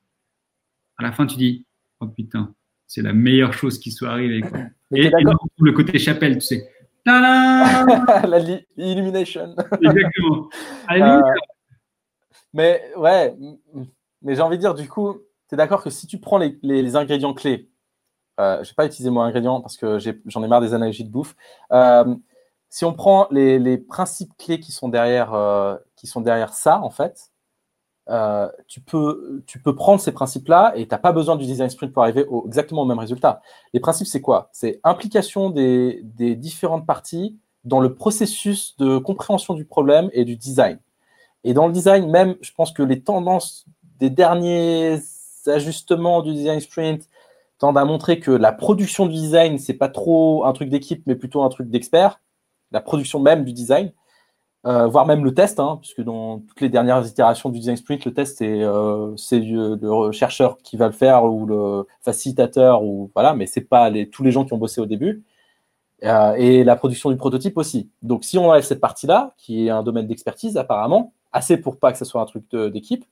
à la fin, tu dis, oh putain, c'est la meilleure chose qui soit arrivée. [LAUGHS] Et, et le côté chapelle, tu sais. [LAUGHS] L'illumination. [LAUGHS] Exactement. Euh, mais ouais, mais j'ai envie de dire, du coup, tu es d'accord que si tu prends les, ingrédients clés, euh, je ne vais pas utiliser le mot ingrédient parce que j'en ai, marre des analogies de bouffe. Euh, si on prend les, principes clés qui sont derrière, qui sont derrière ça, en fait, euh, tu, peux, prendre ces principes-là et tu n'as pas besoin du design sprint pour arriver exactement au même résultat. Les principes, c'est quoi? C'est implication des, différentes parties dans le processus de compréhension du problème et du design. Et dans le design, même, je pense que les tendances des derniers ajustements du design sprint tendent à montrer que la production du design, c'est pas trop un truc d'équipe, mais plutôt un truc d'expert. La production même du design. Euh, voire même le test, hein, puisque dans toutes les dernières itérations du design sprint, le test c'est euh, le chercheur qui va le faire ou le facilitateur ou voilà, mais c'est pas tous les gens qui ont bossé au début. Euh, et la production du prototype aussi. Donc si on enlève cette partie-là, qui est un domaine d'expertise apparemment, assez pour pas que ce soit un truc d'équipe,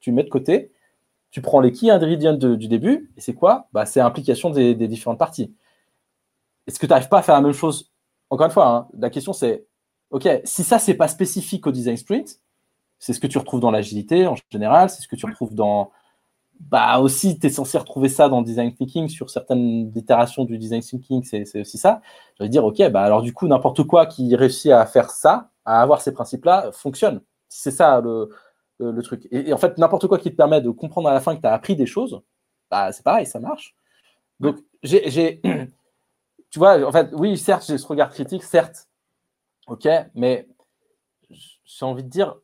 tu mets de côté, tu prends les key ingrédients du début, et c'est quoi? Bah, C'est l'implication des, des, différentes parties. Est-ce que tu n'arrives pas à faire la même chose? Encore une fois, hein, la question c'est OK, si ça, c'est pas spécifique au design sprint, c'est ce que tu retrouves dans l'agilité en général, c'est ce que tu retrouves dans. Bah aussi, tu es censé retrouver ça dans design thinking, sur certaines itérations du design thinking, c'est aussi ça. Je vais dire, OK, bah alors du coup, n'importe quoi qui réussit à faire ça, à avoir ces principes-là, fonctionne. C'est ça le, le, truc. Et, en fait, n'importe quoi qui te permet de comprendre à la fin que tu as appris des choses, bah, c'est pareil, ça marche. Donc, j'ai. [CLEARS THROAT] Tu vois, en fait, oui, certes, j'ai ce regard critique, certes, Ok, mais j'ai envie de dire,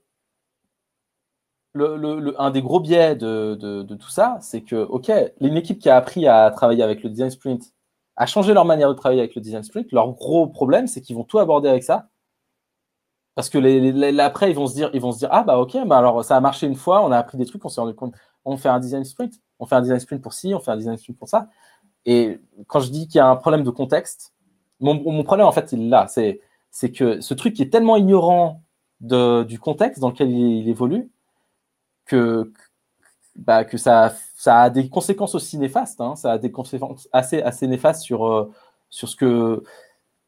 le, un des gros biais de, tout ça, c'est que, ok, une équipe qui a appris à travailler avec le design sprint a changé leur manière de travailler avec le design sprint. Leur gros problème, c'est qu'ils vont tout aborder avec ça. Parce que les, après, ils vont, se dire, ils vont se dire, ah bah ok, bah alors ça a marché une fois, on a appris des trucs, on s'est rendu compte, on fait un design sprint, on fait un design sprint pour ci, on fait un design sprint pour ça. Et quand je dis qu'il y a un problème de contexte, mon, problème en fait, il est là, c'est que ce truc est tellement ignorant du contexte dans lequel il, évolue que, bah, ça, a des conséquences aussi néfastes. Hein. ça a des conséquences assez, néfastes sur, euh, sur ce que.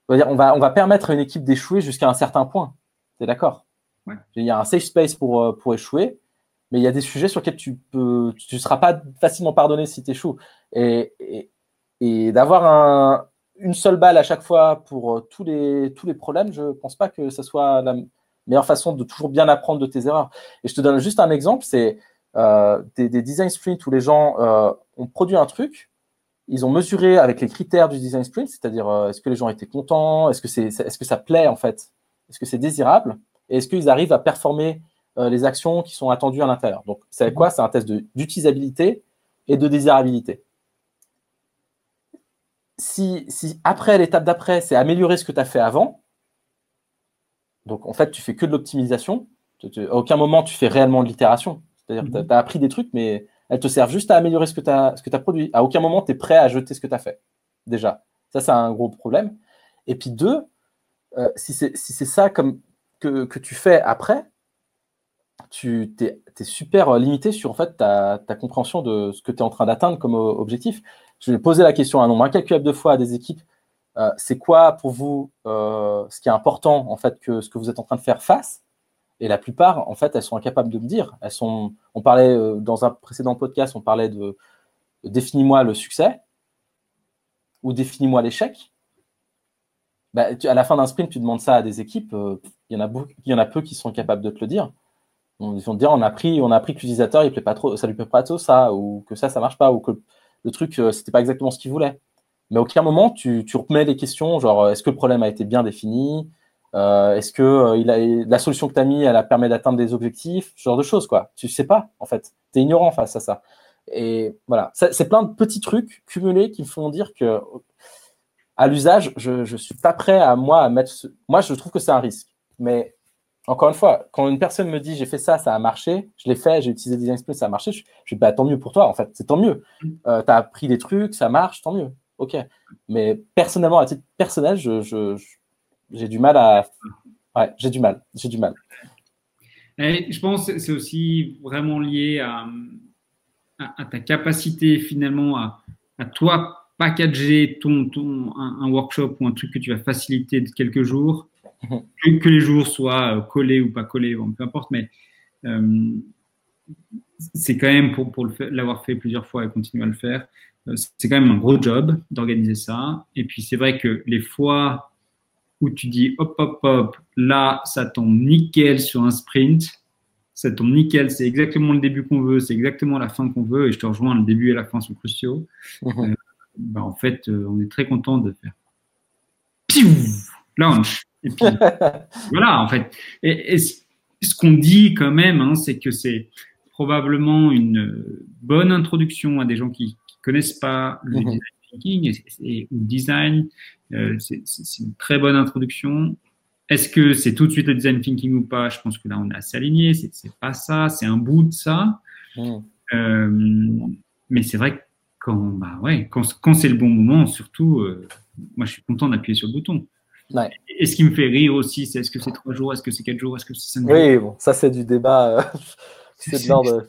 On va permettre à une équipe d'échouer jusqu'à un certain point. Tu es d'accord Il y a un safe space pour, euh, pour échouer, mais il y a des sujets sur lesquels tu ne tu seras pas facilement pardonné si tu échoues. Et, et, et d'avoir un, une seule balle à chaque fois pour euh, tous, les, tous les problèmes, je ne pense pas que ce soit la meilleure façon de toujours bien apprendre de tes erreurs. Et je te donne juste un exemple, c'est euh, des, design sprints où les gens euh, ont produit un truc, ils ont mesuré avec les critères du design sprint, c'est-à-dire est-ce que les gens étaient contents, est-ce que, c'est, est-ce que ça plaît en fait, est-ce que c'est désirable, et est-ce qu'ils arrivent à performer les actions qui sont attendues à l'intérieur? Donc, c'est quoi? C'est un test d'utilisabilité et de désirabilité si, après, l'étape d'après, c'est améliorer ce que tu as fait avant, donc en fait, tu fais que de l'optimisation, à aucun moment tu fais réellement de l'itération. C'est-à-dire que tu as, appris des trucs, mais elles te servent juste à améliorer ce que tu as, as, produit. À aucun moment, tu es prêt à jeter ce que tu as fait. Déjà. Ça, c'est un gros problème. Et puis, deux, euh, si c'est ça comme, que, tu fais après, tu es, super limité sur fait, ta, ta compréhension de ce que tu es en train d'atteindre comme objectif je vais poser la question un nombre incalculable de fois à des équipes. Euh, c'est quoi pour vous euh, ce qui est important en fait que ce que vous êtes en train de faire face? Et la plupart, en fait, elles sont incapables de me dire. Elles sont. On parlait euh, dans un précédent podcast, on parlait de, définis-moi le succès ou définis-moi l'échec. Bah, à la fin d'un sprint, tu demandes ça à des équipes, euh, il y, en a peu qui sont capables de te le dire. Ils vont te dire on a appris, on a appris que l'utilisateur il plaît pas trop, ça lui plaît pas trop ça, ou que ça ça marche pas, ou que le truc euh, c'était pas exactement ce qu'il voulait. Mais à aucun moment tu, remets les questions genre est-ce que le problème a été bien défini, euh, est-ce que la solution que tu as mis elle a permis d'atteindre des objectifs, ce genre de choses quoi. Tu sais pas en fait, tu es ignorant face à ça. Et voilà, c'est plein de petits trucs cumulés qui me font dire que à l'usage, je ne suis pas prêt à moi à mettre. Moi, je trouve que c'est un risque. Mais encore une fois, quand une personne me dit j'ai fait ça, ça a marché, je l'ai fait, j'ai utilisé Design Sprint, ça a marché, je, je dis bah, tant mieux pour toi, en fait, c'est tant mieux. Mm. Euh, tu as appris des trucs, ça marche, tant mieux. Ok. Mais personnellement, à titre personnel, j'ai je, j'ai du mal à. Ouais, j'ai du mal. J'ai du mal. Et je pense que c'est aussi vraiment lié à, à, ta capacité finalement à, à toi packager ton, ton, un, workshop ou un truc que tu vas faciliter de quelques jours, mhm. que, les jours soient euh, collés ou pas collés, bon, peu importe, mais euh, c'est quand même pour, pour l'avoir fait plusieurs fois et continuer à le faire, euh, c'est quand même un gros job d'organiser ça. Et puis c'est vrai que les fois où tu dis hop, hop, hop, là, ça tombe nickel sur un sprint, ça tombe nickel, c'est exactement le début qu'on veut, c'est exactement la fin qu'on veut, et je te rejoins, le début et la fin sont cruciaux. Mhm. Bah, en fait, euh, on est très content de faire Piou launch. Et puis, [LAUGHS] voilà, en fait. Et, ce qu'on dit quand même, hein, c'est que c'est probablement une bonne introduction à des gens qui ne connaissent pas le mhm. design thinking et, ou design. Euh, c'est une très bonne introduction. Est-ce que c'est tout de suite le design thinking ou pas? Je pense que là, on est assez aligné. C'est pas ça, c'est un bout de ça. Mhm. Euh, mais c'est vrai que quand, bah ouais, quand, quand c'est le bon moment, surtout, euh, moi je suis content d'appuyer sur le bouton. Et ce qui me fait rire aussi, c'est est-ce que c'est trois jours, est-ce que c'est quatre jours, est-ce que c'est cinq jours? Oui, bon, ça c'est du débat. Euh, [LAUGHS] c'est de l'ordre.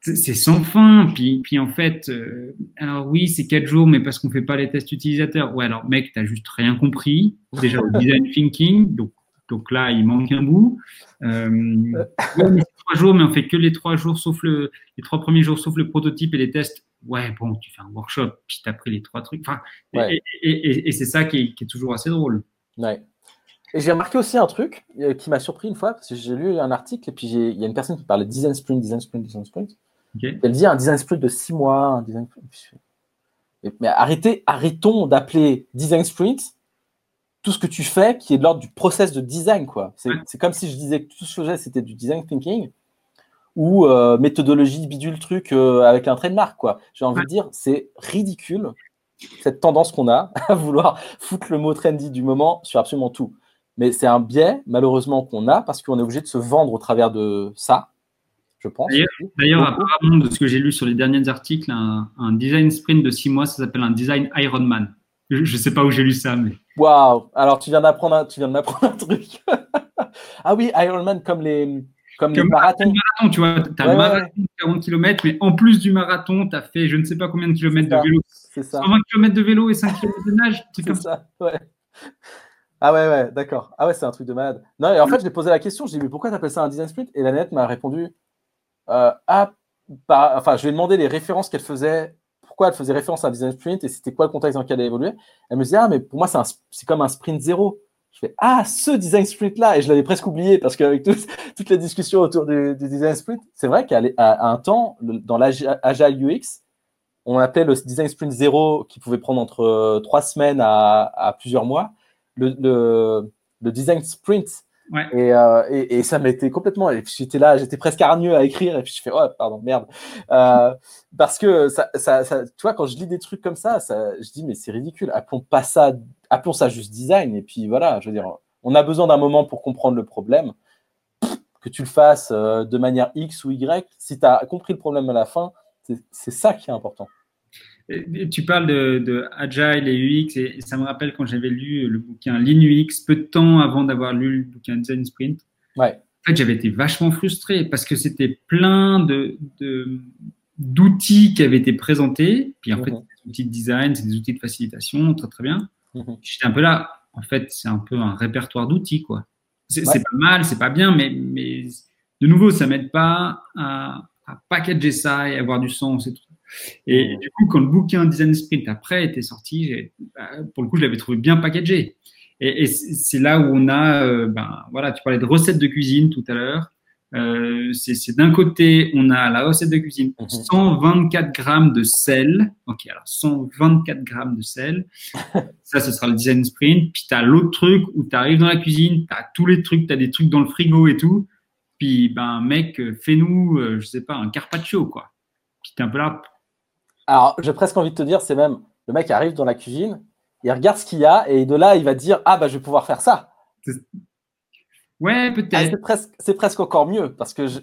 C'est sans fin. Puis, puis en fait, euh, alors oui, c'est quatre jours, mais parce qu'on fait pas les tests utilisateurs. Ouais, alors mec, tu n'as juste rien compris. Déjà le [LAUGHS] design thinking, donc, donc là, il manque un bout. Euh, trois jours, mais on fait que les trois jours, sauf le, les trois premiers jours, sauf le prototype et les tests ouais, bon, tu fais un workshop, puis tu as pris les trois trucs. Enfin, Et, c'est ça qui est, toujours assez drôle. Ouais. Et j'ai remarqué aussi un truc euh, qui m'a surpris une fois, parce que j'ai lu un article, et puis il y a une personne qui parlait de design sprint, design sprint, design sprint. Elle dit un design sprint de six mois, un design Mais arrêtez, arrêtons d'appeler design sprint tout ce que tu fais qui est de l'ordre du process de design. quoi. C'est comme si je disais que tout ce que je faisais, c'était du design thinking ou euh, méthodologie bidule truc euh, avec un trademark quoi. J'ai envie de dire, c'est ridicule cette tendance qu'on a [LAUGHS] à vouloir foutre le mot trendy du moment sur absolument tout. Mais c'est un biais malheureusement qu'on a parce qu'on est obligé de se vendre au travers de ça, je pense. D'ailleurs, apparemment, de ce que j'ai lu sur les derniers articles, un, design sprint de six mois, ça s'appelle un design Ironman. Je ne sais pas où j'ai lu ça, mais. Waouh Alors tu viens d'apprendre un, tu viens d'apprendre un truc. [LAUGHS] ah oui, Ironman comme les comme, le marathon. tu vois, tu as un marathon de 40 km, mais en plus du marathon, tu as fait je ne sais pas combien de kilomètres de vélo. C'est ça. 120 km de vélo et 5 km de nage. C'est ça, ouais. Ah ouais, ouais, d'accord. Ah ouais, c'est un truc de malade. Non, et en fait, je lui ai posé la question, je lui ai dit, mais pourquoi tu appelles ça un design sprint? Et la nette m'a répondu, euh, ah, enfin, je lui ai demandé les références qu'elle faisait, pourquoi elle faisait référence à un design sprint et c'était quoi le contexte dans lequel elle évoluait. Elle me disait, ah, mais pour moi, c'est comme un sprint zéro. Je fais Ah, ce design sprint là Et je l'avais presque oublié parce qu'avec [LAUGHS] toutes les discussions autour du, design sprint, c'est vrai qu'à un temps, dans l'Agile UX, on appelait le design sprint zéro qui pouvait prendre entre euh, trois semaines à, plusieurs mois, le, design sprint. Euh, et, et, ça m'était complètement. J'étais là, j'étais presque hargneux à écrire. Et puis je fais, oh, pardon, merde. Euh, parce que ça, ça, tu vois, quand je lis des trucs comme ça, ça je dis, mais c'est ridicule. Appelons pas ça appelons ça juste design. Et puis voilà, je veux dire, on a besoin d'un moment pour comprendre le problème. Que tu le fasses euh, de manière X ou Y, si tu as compris le problème à la fin, c'est ça qui est important. Tu parles de, Agile et UX, et, ça me rappelle quand j'avais lu le bouquin Lean UX, peu de temps avant d'avoir lu le bouquin Design Sprint. Ouais. En fait, j'avais été vachement frustré parce que c'était plein de, d'outils qui avaient été présentés. Puis en fait, mhm. des outils de design, c'est des outils de facilitation, très très bien. Mhm. J'étais un peu là. En fait, c'est un peu un répertoire d'outils, quoi. C'est pas mal, c'est pas bien, mais, mais de nouveau, ça m'aide pas à, à, packager ça et avoir du sens et tout. Et, du coup, quand le bouquin Design Sprint après était sorti, bah, pour le coup, je l'avais trouvé bien packagé. Et, c'est là où on a, euh, ben, voilà, tu parlais de recettes de cuisine tout à l'heure. Euh, c'est d'un côté, on a la recette de cuisine, 124 mhm. grammes de sel. Ok, alors 124 grammes de sel. [LAUGHS] Ça, ce sera le design sprint. Puis tu as l'autre truc où tu arrives dans la cuisine, tu as tous les trucs, tu as des trucs dans le frigo et tout. Puis, ben, mec, fais-nous, euh, je sais pas, un carpaccio, quoi. Puis t'es un peu là. Alors, j'ai presque envie de te dire, c'est même, le mec arrive dans la cuisine, il regarde ce qu'il y a et de là, il va dire Ah, bah, je vais pouvoir faire ça. Ouais, peut-être. Ah, c'est presque, presque, encore mieux parce que je...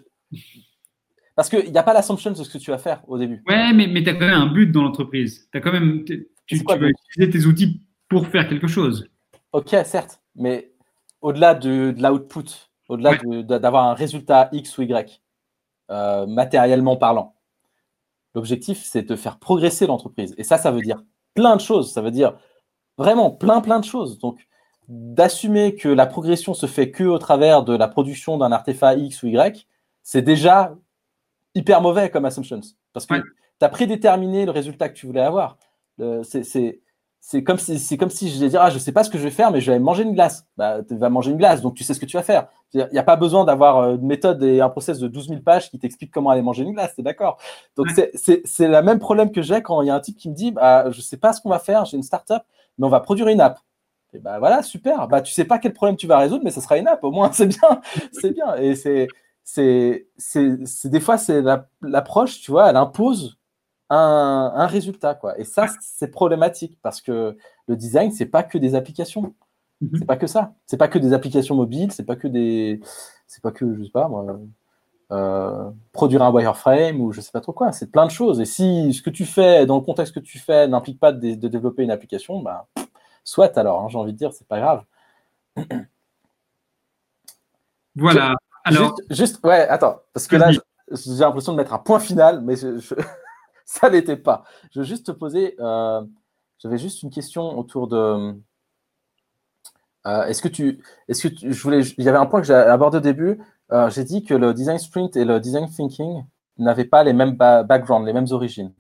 parce qu'il n'y a pas l'assumption de ce que tu vas faire au début. Ouais, mais, mais tu as quand même un but dans l'entreprise. Tu as quand même. Tu, tu vas utiliser tes outils pour faire quelque chose. Ok, certes, mais au-delà de, de l'output, au-delà d'avoir un résultat X ou Y, euh, matériellement parlant, l'objectif, c'est de faire progresser l'entreprise. Et ça, ça veut dire plein de choses. Ça veut dire Vraiment, plein, plein de choses. Donc, d'assumer que la progression se fait que au travers de la production d'un artefact X ou Y, c'est déjà hyper mauvais comme assumptions. Parce que tu as prédéterminé le résultat que tu voulais avoir. C'est c'est comme si c'est comme si je disais ah je sais pas ce que je vais faire mais je vais manger une glace. Bah tu vas manger une glace donc tu sais ce que tu vas faire. Il n'y a pas besoin d'avoir euh, une méthode et un process de 12 000 pages qui t'explique comment aller manger une glace es d'accord? Donc c'est c'est le même problème que j'ai quand il y a un type qui me dit bah je sais pas ce qu'on va faire j'ai une startup mais on va produire une app. Et bah voilà super. Bah tu sais pas quel problème tu vas résoudre mais ça sera une app au moins [LAUGHS] c'est bien c'est bien. Et c'est c'est c'est des fois c'est l'approche tu vois elle impose un, résultat. Quoi. Et ça, c'est problématique parce que le design, c'est pas que des applications. Mhm. C'est pas que ça. C'est pas que des applications mobiles, c'est pas que des. C'est pas que, je sais pas moi, euh, produire un wireframe ou je sais pas trop quoi. C'est plein de choses. Et si ce que tu fais, dans le contexte que tu fais, n'implique pas de, développer une application, bah, soit alors, hein, j'ai envie de dire, c'est pas grave. [CLEARS THROAT] Voilà. Alors... Juste, ouais, attends, parce que là, j'ai l'impression de mettre un point final, mais je, [LAUGHS] ça n'était pas. Je veux juste te poser, euh, j'avais juste une question autour de. Euh, est-ce que tu, est-ce que je voulais, il y avait un point que j'ai abordé au début. Euh, j'ai dit que le design sprint et le design thinking n'avaient pas les mêmes backgrounds, les mêmes origines.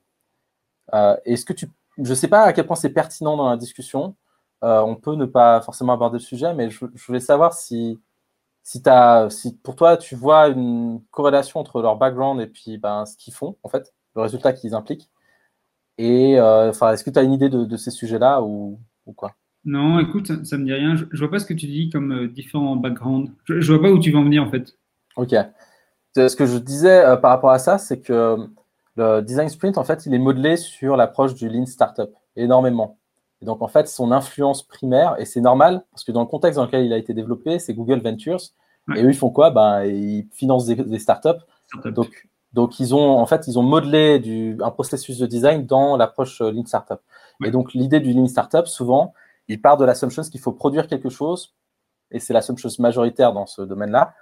est-ce que tu, je ne sais pas à quel point c'est pertinent dans la discussion. on peut ne pas forcément aborder le sujet, mais je, voulais savoir si, si, as, si pour toi tu vois une corrélation entre leur background et puis ben, ce qu'ils font en fait le résultat qu'ils impliquent. Et euh, enfin, est-ce que tu as une idée de, ces sujets-là ou, quoi? Non, écoute, ça, ne me dit rien. Je, ne vois pas ce que tu dis comme euh, différents backgrounds. Je, ne vois pas où tu vas en venir en fait. Ok. Ce que je disais euh, par rapport à ça, c'est que le design sprint, en fait, il est modelé sur l'approche du lean startup énormément. Et donc, en fait, son influence primaire, et c'est normal, parce que dans le contexte dans lequel il a été développé, c'est Google Ventures. Et eux, ils font quoi? Ben, Ils financent des, des startups. Donc, donc, ils ont, en fait, ils ont modelé du, un processus de design dans l'approche euh, Lean Startup. Et donc, l'idée du Lean Startup, souvent, il part de l'assumption qu'il faut produire quelque chose, et c'est l'assumption majoritaire dans ce domaine-là,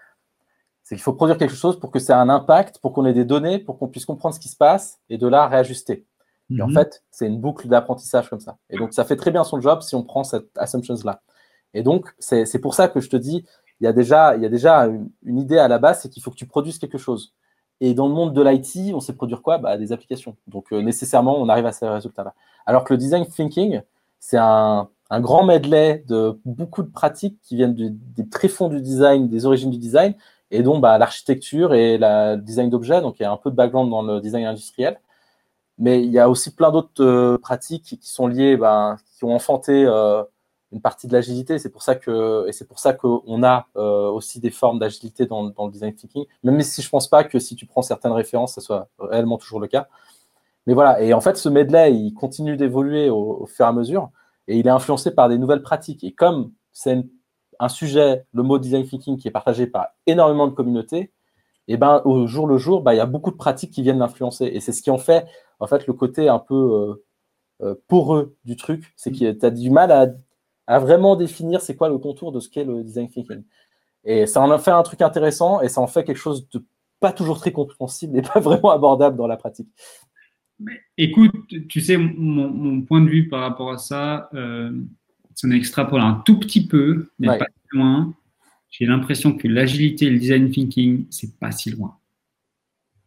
c'est qu'il faut produire quelque chose pour que ça ait un impact, pour qu'on ait des données, pour qu'on puisse comprendre ce qui se passe, et de là, réajuster. Et en mhm. fait, c'est une boucle d'apprentissage comme ça. Et donc, ça fait très bien son job si on prend cette assumption-là. Et donc, c'est pour ça que je te dis, il y a déjà, il y a déjà une, une idée à la base, c'est qu'il faut que tu produises quelque chose. Et dans le monde de l'IT, on sait produire quoi? Bah, Des applications. Donc euh, nécessairement, on arrive à ces résultats-là. Alors que le design thinking, c'est un, grand medley de beaucoup de pratiques qui viennent des tréfonds du design, des origines du design, et dont bah, l'architecture et le design d'objets. Donc il y a un peu de background dans le design industriel. Mais il y a aussi plein d'autres euh, pratiques qui sont liées, bah, qui ont enfanté euh, une partie de l'agilité. C'est pour ça que et c'est pour ça qu'on a euh, aussi des formes d'agilité dans, le design thinking. Même si je pense pas que si tu prends certaines références, ça soit réellement toujours le cas. Mais voilà. Et en fait, ce medley, il continue d'évoluer au, fur et à mesure et il est influencé par des nouvelles pratiques. Et comme c'est un sujet, le mot design thinking, qui est partagé par énormément de communautés, et ben au jour le jour, bah, il y a beaucoup de pratiques qui viennent l'influencer. Et c'est ce qui en fait en fait le côté un peu euh, euh, poreux du truc, c'est que tu as du mal à à vraiment définir c'est quoi le contour de ce qu'est le design thinking. Et ça en a fait un truc intéressant et ça en fait quelque chose de pas toujours très compréhensible et pas [LAUGHS] vraiment abordable dans la pratique. écoute, tu sais, mon, point de vue par rapport à ça, euh, si on extrapole un tout petit peu, mais pas si loin, j'ai l'impression que l'agilité et le design thinking, c'est pas si loin.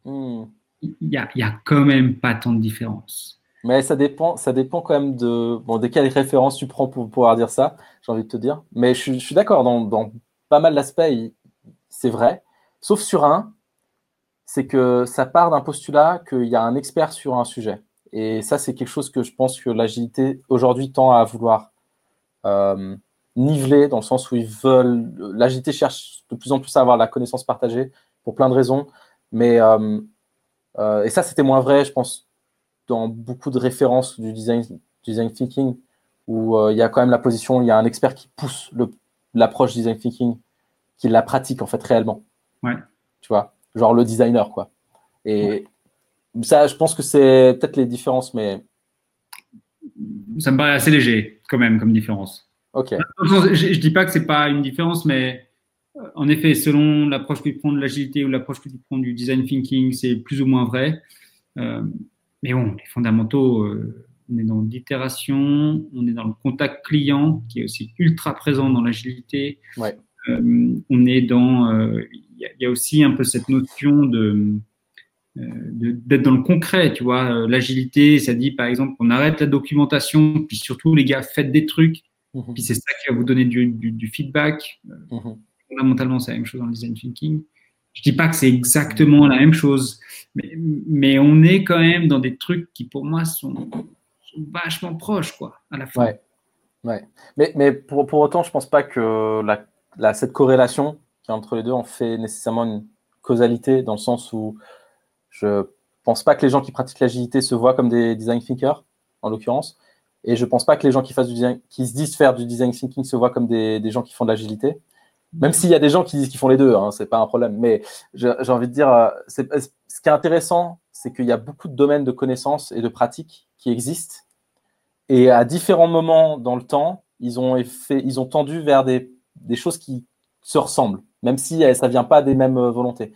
Hmm. Il n'y a, y a quand même pas tant de différence. Mais ça dépend, ça dépend quand même de, bon, quelles références tu prends pour pouvoir dire ça, j'ai envie de te dire. Mais je, suis d'accord, dans, dans, pas mal d'aspects, c'est vrai. Sauf sur un, c'est que ça part d'un postulat qu'il y a un expert sur un sujet. Et ça, c'est quelque chose que je pense que l'agilité aujourd'hui tend à vouloir euh, niveler, dans le sens où ils veulent. L'agilité cherche de plus en plus à avoir la connaissance partagée pour plein de raisons. Mais, euh, euh, et ça, c'était moins vrai, je pense, dans beaucoup de références du design, design thinking, où il y a quand même la position, il y a un expert qui pousse l'approche design thinking, qui la pratique en fait réellement. Ouais. Tu vois genre le designer, quoi. Et ça, je pense que c'est peut-être les différences, mais. Ça me paraît assez léger, quand même, comme différence. Ok. Je, ne dis pas que c'est pas une différence, mais euh, en effet, selon l'approche que tu prends de l'agilité ou l'approche que tu prends du design thinking, c'est plus ou moins vrai. Euh, mais bon, les fondamentaux, euh, on est dans l'itération, on est dans le contact client, qui est aussi ultra présent dans l'agilité. Ouais. on est dans il y, a aussi un peu cette notion de d'être dans le concret, tu vois. Euh, l'agilité, ça dit par exemple qu'on arrête la documentation, puis surtout les gars, faites des trucs, mhm. puis c'est ça qui va vous donner du, du, feedback. Mhm. Fondamentalement, c'est la même chose dans le design thinking. Je dis pas que c'est exactement la même chose, mais, on est quand même dans des trucs qui pour moi sont, vachement proches, quoi, à la fin. Ouais. Mais, pour, autant, je pense pas que cette corrélation entre les deux, on fait nécessairement une causalité dans le sens où je pense pas que les gens qui pratiquent l'agilité se voient comme des design thinkers, en l'occurrence. Et je pense pas que les gens qui, fassent du design, qui se disent faire du design thinking se voient comme des, gens qui font de l'agilité. Même s'il y a des gens qui disent qu'ils font les deux, hein, c'est pas un problème. Mais j'ai envie de dire, euh, ce qui est intéressant, c'est qu'il y a beaucoup de domaines de connaissances et de pratiques qui existent. Et à différents moments dans le temps, ils ont, fait, ils ont tendu vers des, des choses qui se ressemblent même si euh, ça vient pas des mêmes euh, volontés.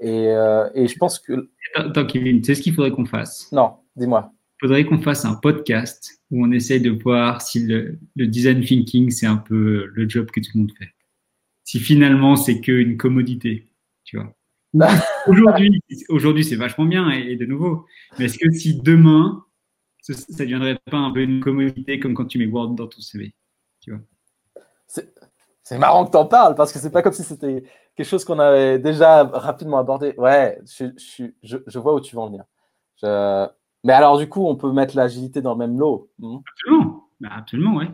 Et, euh, et je pense que. Attends, Kevin, tu sais ce qu'il faudrait qu'on fasse? Non, dis-moi. Il faudrait qu'on fasse un podcast où on essaye de voir si le, design thinking, c'est un peu le job que tout le monde fait. Si finalement, c'est qu'une commodité, tu vois. [LAUGHS] aujourd'hui, aujourd'hui, c'est vachement bien et, de nouveau. Mais est-ce que si demain, ça ne deviendrait pas un peu une commodité comme quand tu mets Word dans ton CV, tu vois? C'est marrant que tu en parles parce que c'est pas comme si c'était quelque chose qu'on avait déjà rapidement abordé. Ouais, je, vois où tu veux en venir. Mais alors, du coup, on peut mettre l'agilité dans le même lot. Hmm? Absolument, bah, absolument, ouais.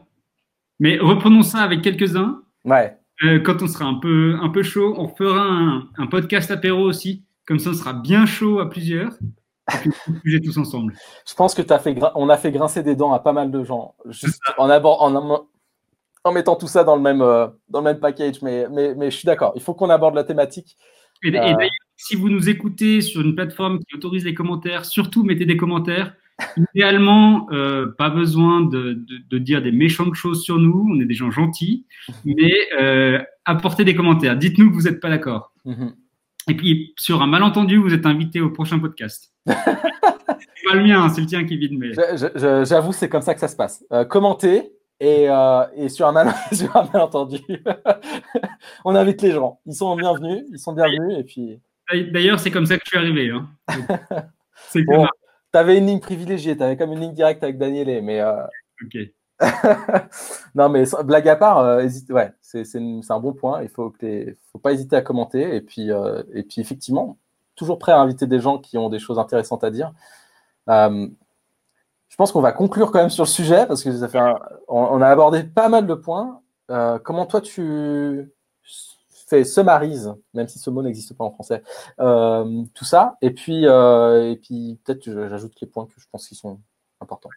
Mais reprenons ça avec quelques-uns. Ouais. Euh, quand on sera un peu, un peu chaud, on fera un, podcast apéro aussi. Comme ça, on sera bien chaud à plusieurs. Et tous ensemble. Je pense que as fait on a fait grincer des dents à pas mal de gens. Juste en, abord, en, en mettant tout ça dans le même, euh, dans le même package. Mais, mais, mais je suis d'accord, il faut qu'on aborde la thématique. Et, euh, d'ailleurs, si vous nous écoutez sur une plateforme qui autorise les commentaires, surtout mettez des commentaires. Idéalement, euh, pas besoin de, de, dire des méchantes choses sur nous, on est des gens gentils, mais apportez des commentaires. Dites-nous que vous n'êtes pas d'accord. Mhm. Et puis, sur un malentendu, vous êtes invité au prochain podcast. [LAUGHS] c'est pas le mien, c'est le tien, Kevin. Mais... J'avoue, c'est comme ça que ça se passe. commentez, et, euh, et sur, un mal, [LAUGHS] sur un malentendu, [LAUGHS] on invite les gens. Ils sont bienvenus, ils sont bienvenus. Et puis... D'ailleurs, c'est comme ça que je suis arrivé. Hein. bon, tu avais une ligne privilégiée, tu avais comme une ligne directe avec Daniel. Mais, euh... Ok. [LAUGHS] non, mais blague à part, euh, hésite, ouais, c'est un bon point. Il faut, que faut pas hésiter à commenter. Et puis, euh, et puis, effectivement, toujours prêt à inviter des gens qui ont des choses intéressantes à dire. Euh, je pense qu'on va conclure quand même sur le sujet parce que ça fait on, a abordé pas mal de points. Comment toi tu fais summarise, même si ce mot n'existe pas en français, euh, tout ça. Et puis, euh, et puis peut-être j'ajoute les points que je pense qui sont importants.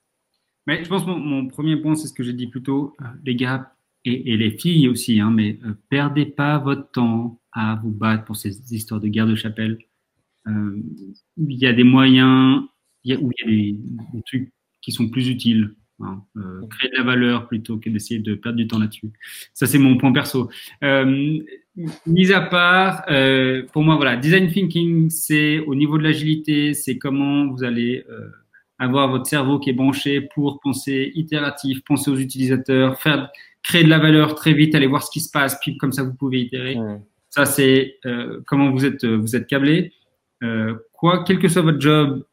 Mais je pense que mon, premier point, c'est ce que j'ai dit plus tôt, les gars et, les filles aussi, hein, mais perdez pas votre temps à vous battre pour ces histoires de guerre de chapelle. il y a des moyens, il y a, où il y a des, des trucs qui sont plus utiles. Hein, euh, créer de la valeur plutôt que d'essayer de perdre du temps là-dessus. Ça, c'est mon point perso. Euh, mis à part, euh, pour moi, voilà, design thinking, c'est au niveau de l'agilité, c'est comment vous allez euh, avoir votre cerveau qui est branché pour penser itératif, penser aux utilisateurs, faire créer de la valeur très vite, aller voir ce qui se passe, puis comme ça vous pouvez itérer. Ça, c'est euh, comment vous êtes vous êtes câblé. quoi, quel que soit votre job,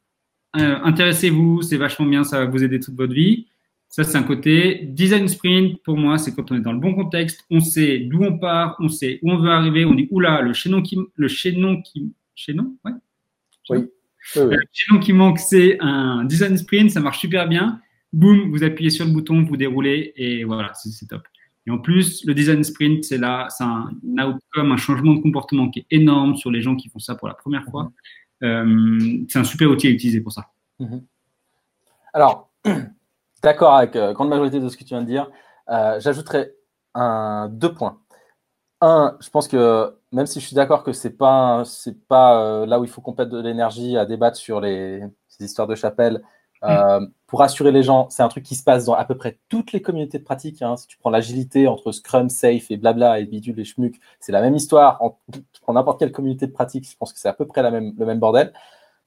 intéressez-vous, c'est vachement bien, ça va vous aider toute votre vie. Ça, c'est un côté. Design sprint, pour moi, c'est quand on est dans le bon contexte, on sait d'où on part, on sait où on veut arriver, on dit, oula, le chaînon qui, le chaînon qui, chaînon, ouais. Oui. Le chaînon qui manque, c'est un design sprint, ça marche super bien. Boum, vous appuyez sur le bouton, vous déroulez et voilà, c'est top. Et en plus, le design sprint, c'est là, c'est un outcome, un changement de comportement qui est énorme sur les gens qui font ça pour la première fois. Euh, c'est un super outil à utiliser pour ça. Mhm. Alors, [CLEARS THROAT] d'accord avec la euh, grande majorité de ce que tu viens de dire. Euh, j'ajouterais un, deux points. Un, je pense que même si je suis d'accord que c'est pas c'est pas là où il faut qu'on pète de l'énergie à débattre sur les ces histoires de chapelle, euh, pour assurer les gens, c'est un truc qui se passe dans à peu près toutes les communautés de pratique. Hein. Si tu prends l'agilité entre Scrum, Safe et blabla et bidule et schmuck, c'est la même histoire. En, tu prends n'importe quelle communauté de pratique, je pense que c'est à peu près la même, le même bordel.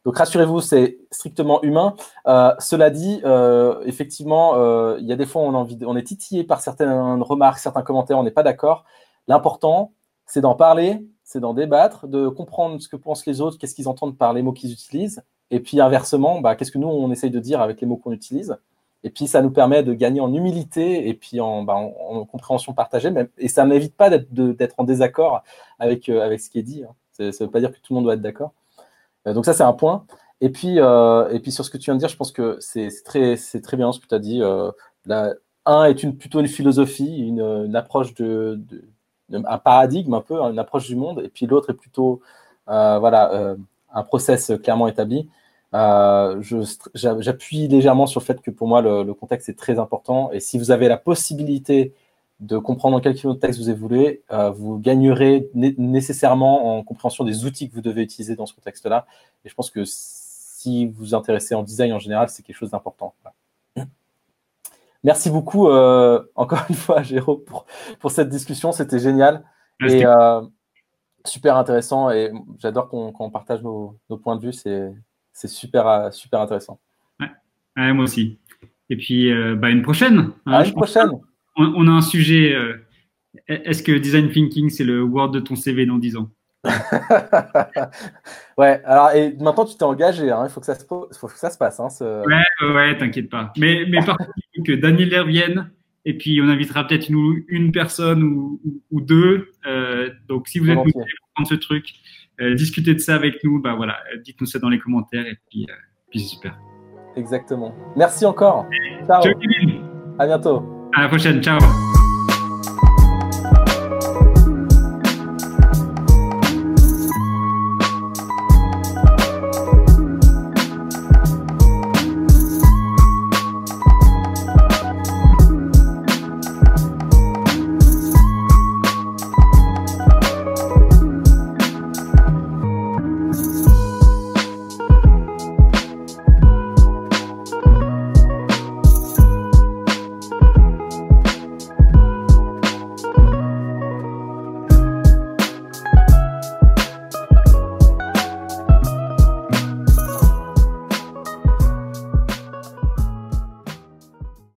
Donc rassurez-vous, c'est strictement humain. Euh, cela dit, euh, effectivement, euh, il y a des fois on, on est titillé par certaines remarques, certains commentaires, on n'est pas d'accord. L'important, c'est d'en parler, c'est d'en débattre, de comprendre ce que pensent les autres, qu'est-ce qu'ils entendent par les mots qu'ils utilisent, et puis inversement, bah, qu'est-ce que nous, on essaye de dire avec les mots qu'on utilise Et puis ça nous permet de gagner en humilité et puis en, bah, compréhension partagée. et ça n'évite pas d'être en désaccord avec, avec ce qui est dit. Hein. Ça ne veut pas dire que tout le monde doit être d'accord. Euh, donc ça, c'est un point. Et puis, euh, et puis sur ce que tu viens de dire, je pense que c'est très, très bien ce que tu as dit. la, un est une, plutôt une philosophie, une, approche de, un paradigme un peu, une approche du monde, et puis l'autre est plutôt voilà, un process clairement établi. Euh, J'appuie légèrement sur le fait que pour moi, le, contexte est très important. Et si vous avez la possibilité de comprendre dans quel contexte vous évoluez, euh, vous gagnerez nécessairement en compréhension des outils que vous devez utiliser dans ce contexte-là. Et je pense que si vous vous intéressez en design en général, c'est quelque chose d'important. Merci beaucoup, euh, encore une fois, [LAUGHS] Géraud, pour, pour cette discussion. C'était génial. Et euh, super intéressant. Et j'adore qu'on partage nos, nos, points de vue. C'est super, super intéressant. Ouais. moi aussi. Et puis, euh, bah, une prochaine. Hein, une prochaine. On, a un sujet. Euh, est-ce que design thinking, c'est le Word de ton CV dans 10 ans [LAUGHS] ouais, alors et maintenant tu t'es engagé, hein, il faut que ça se, faut que ça se passe. Hein, Ouais, ouais, t'inquiète pas. Mais, mais par contre, il faut que Daniel revienne et puis on invitera peut-être une, une personne ou, ou, deux. donc si vous êtes motivé pour prendre ce truc, euh, discutez de ça avec nous. Bah voilà, dites-nous ça dans les commentaires et puis, euh, puis super. Exactement. Merci encore. Ciao. Ciao À bientôt. À la prochaine. Ciao.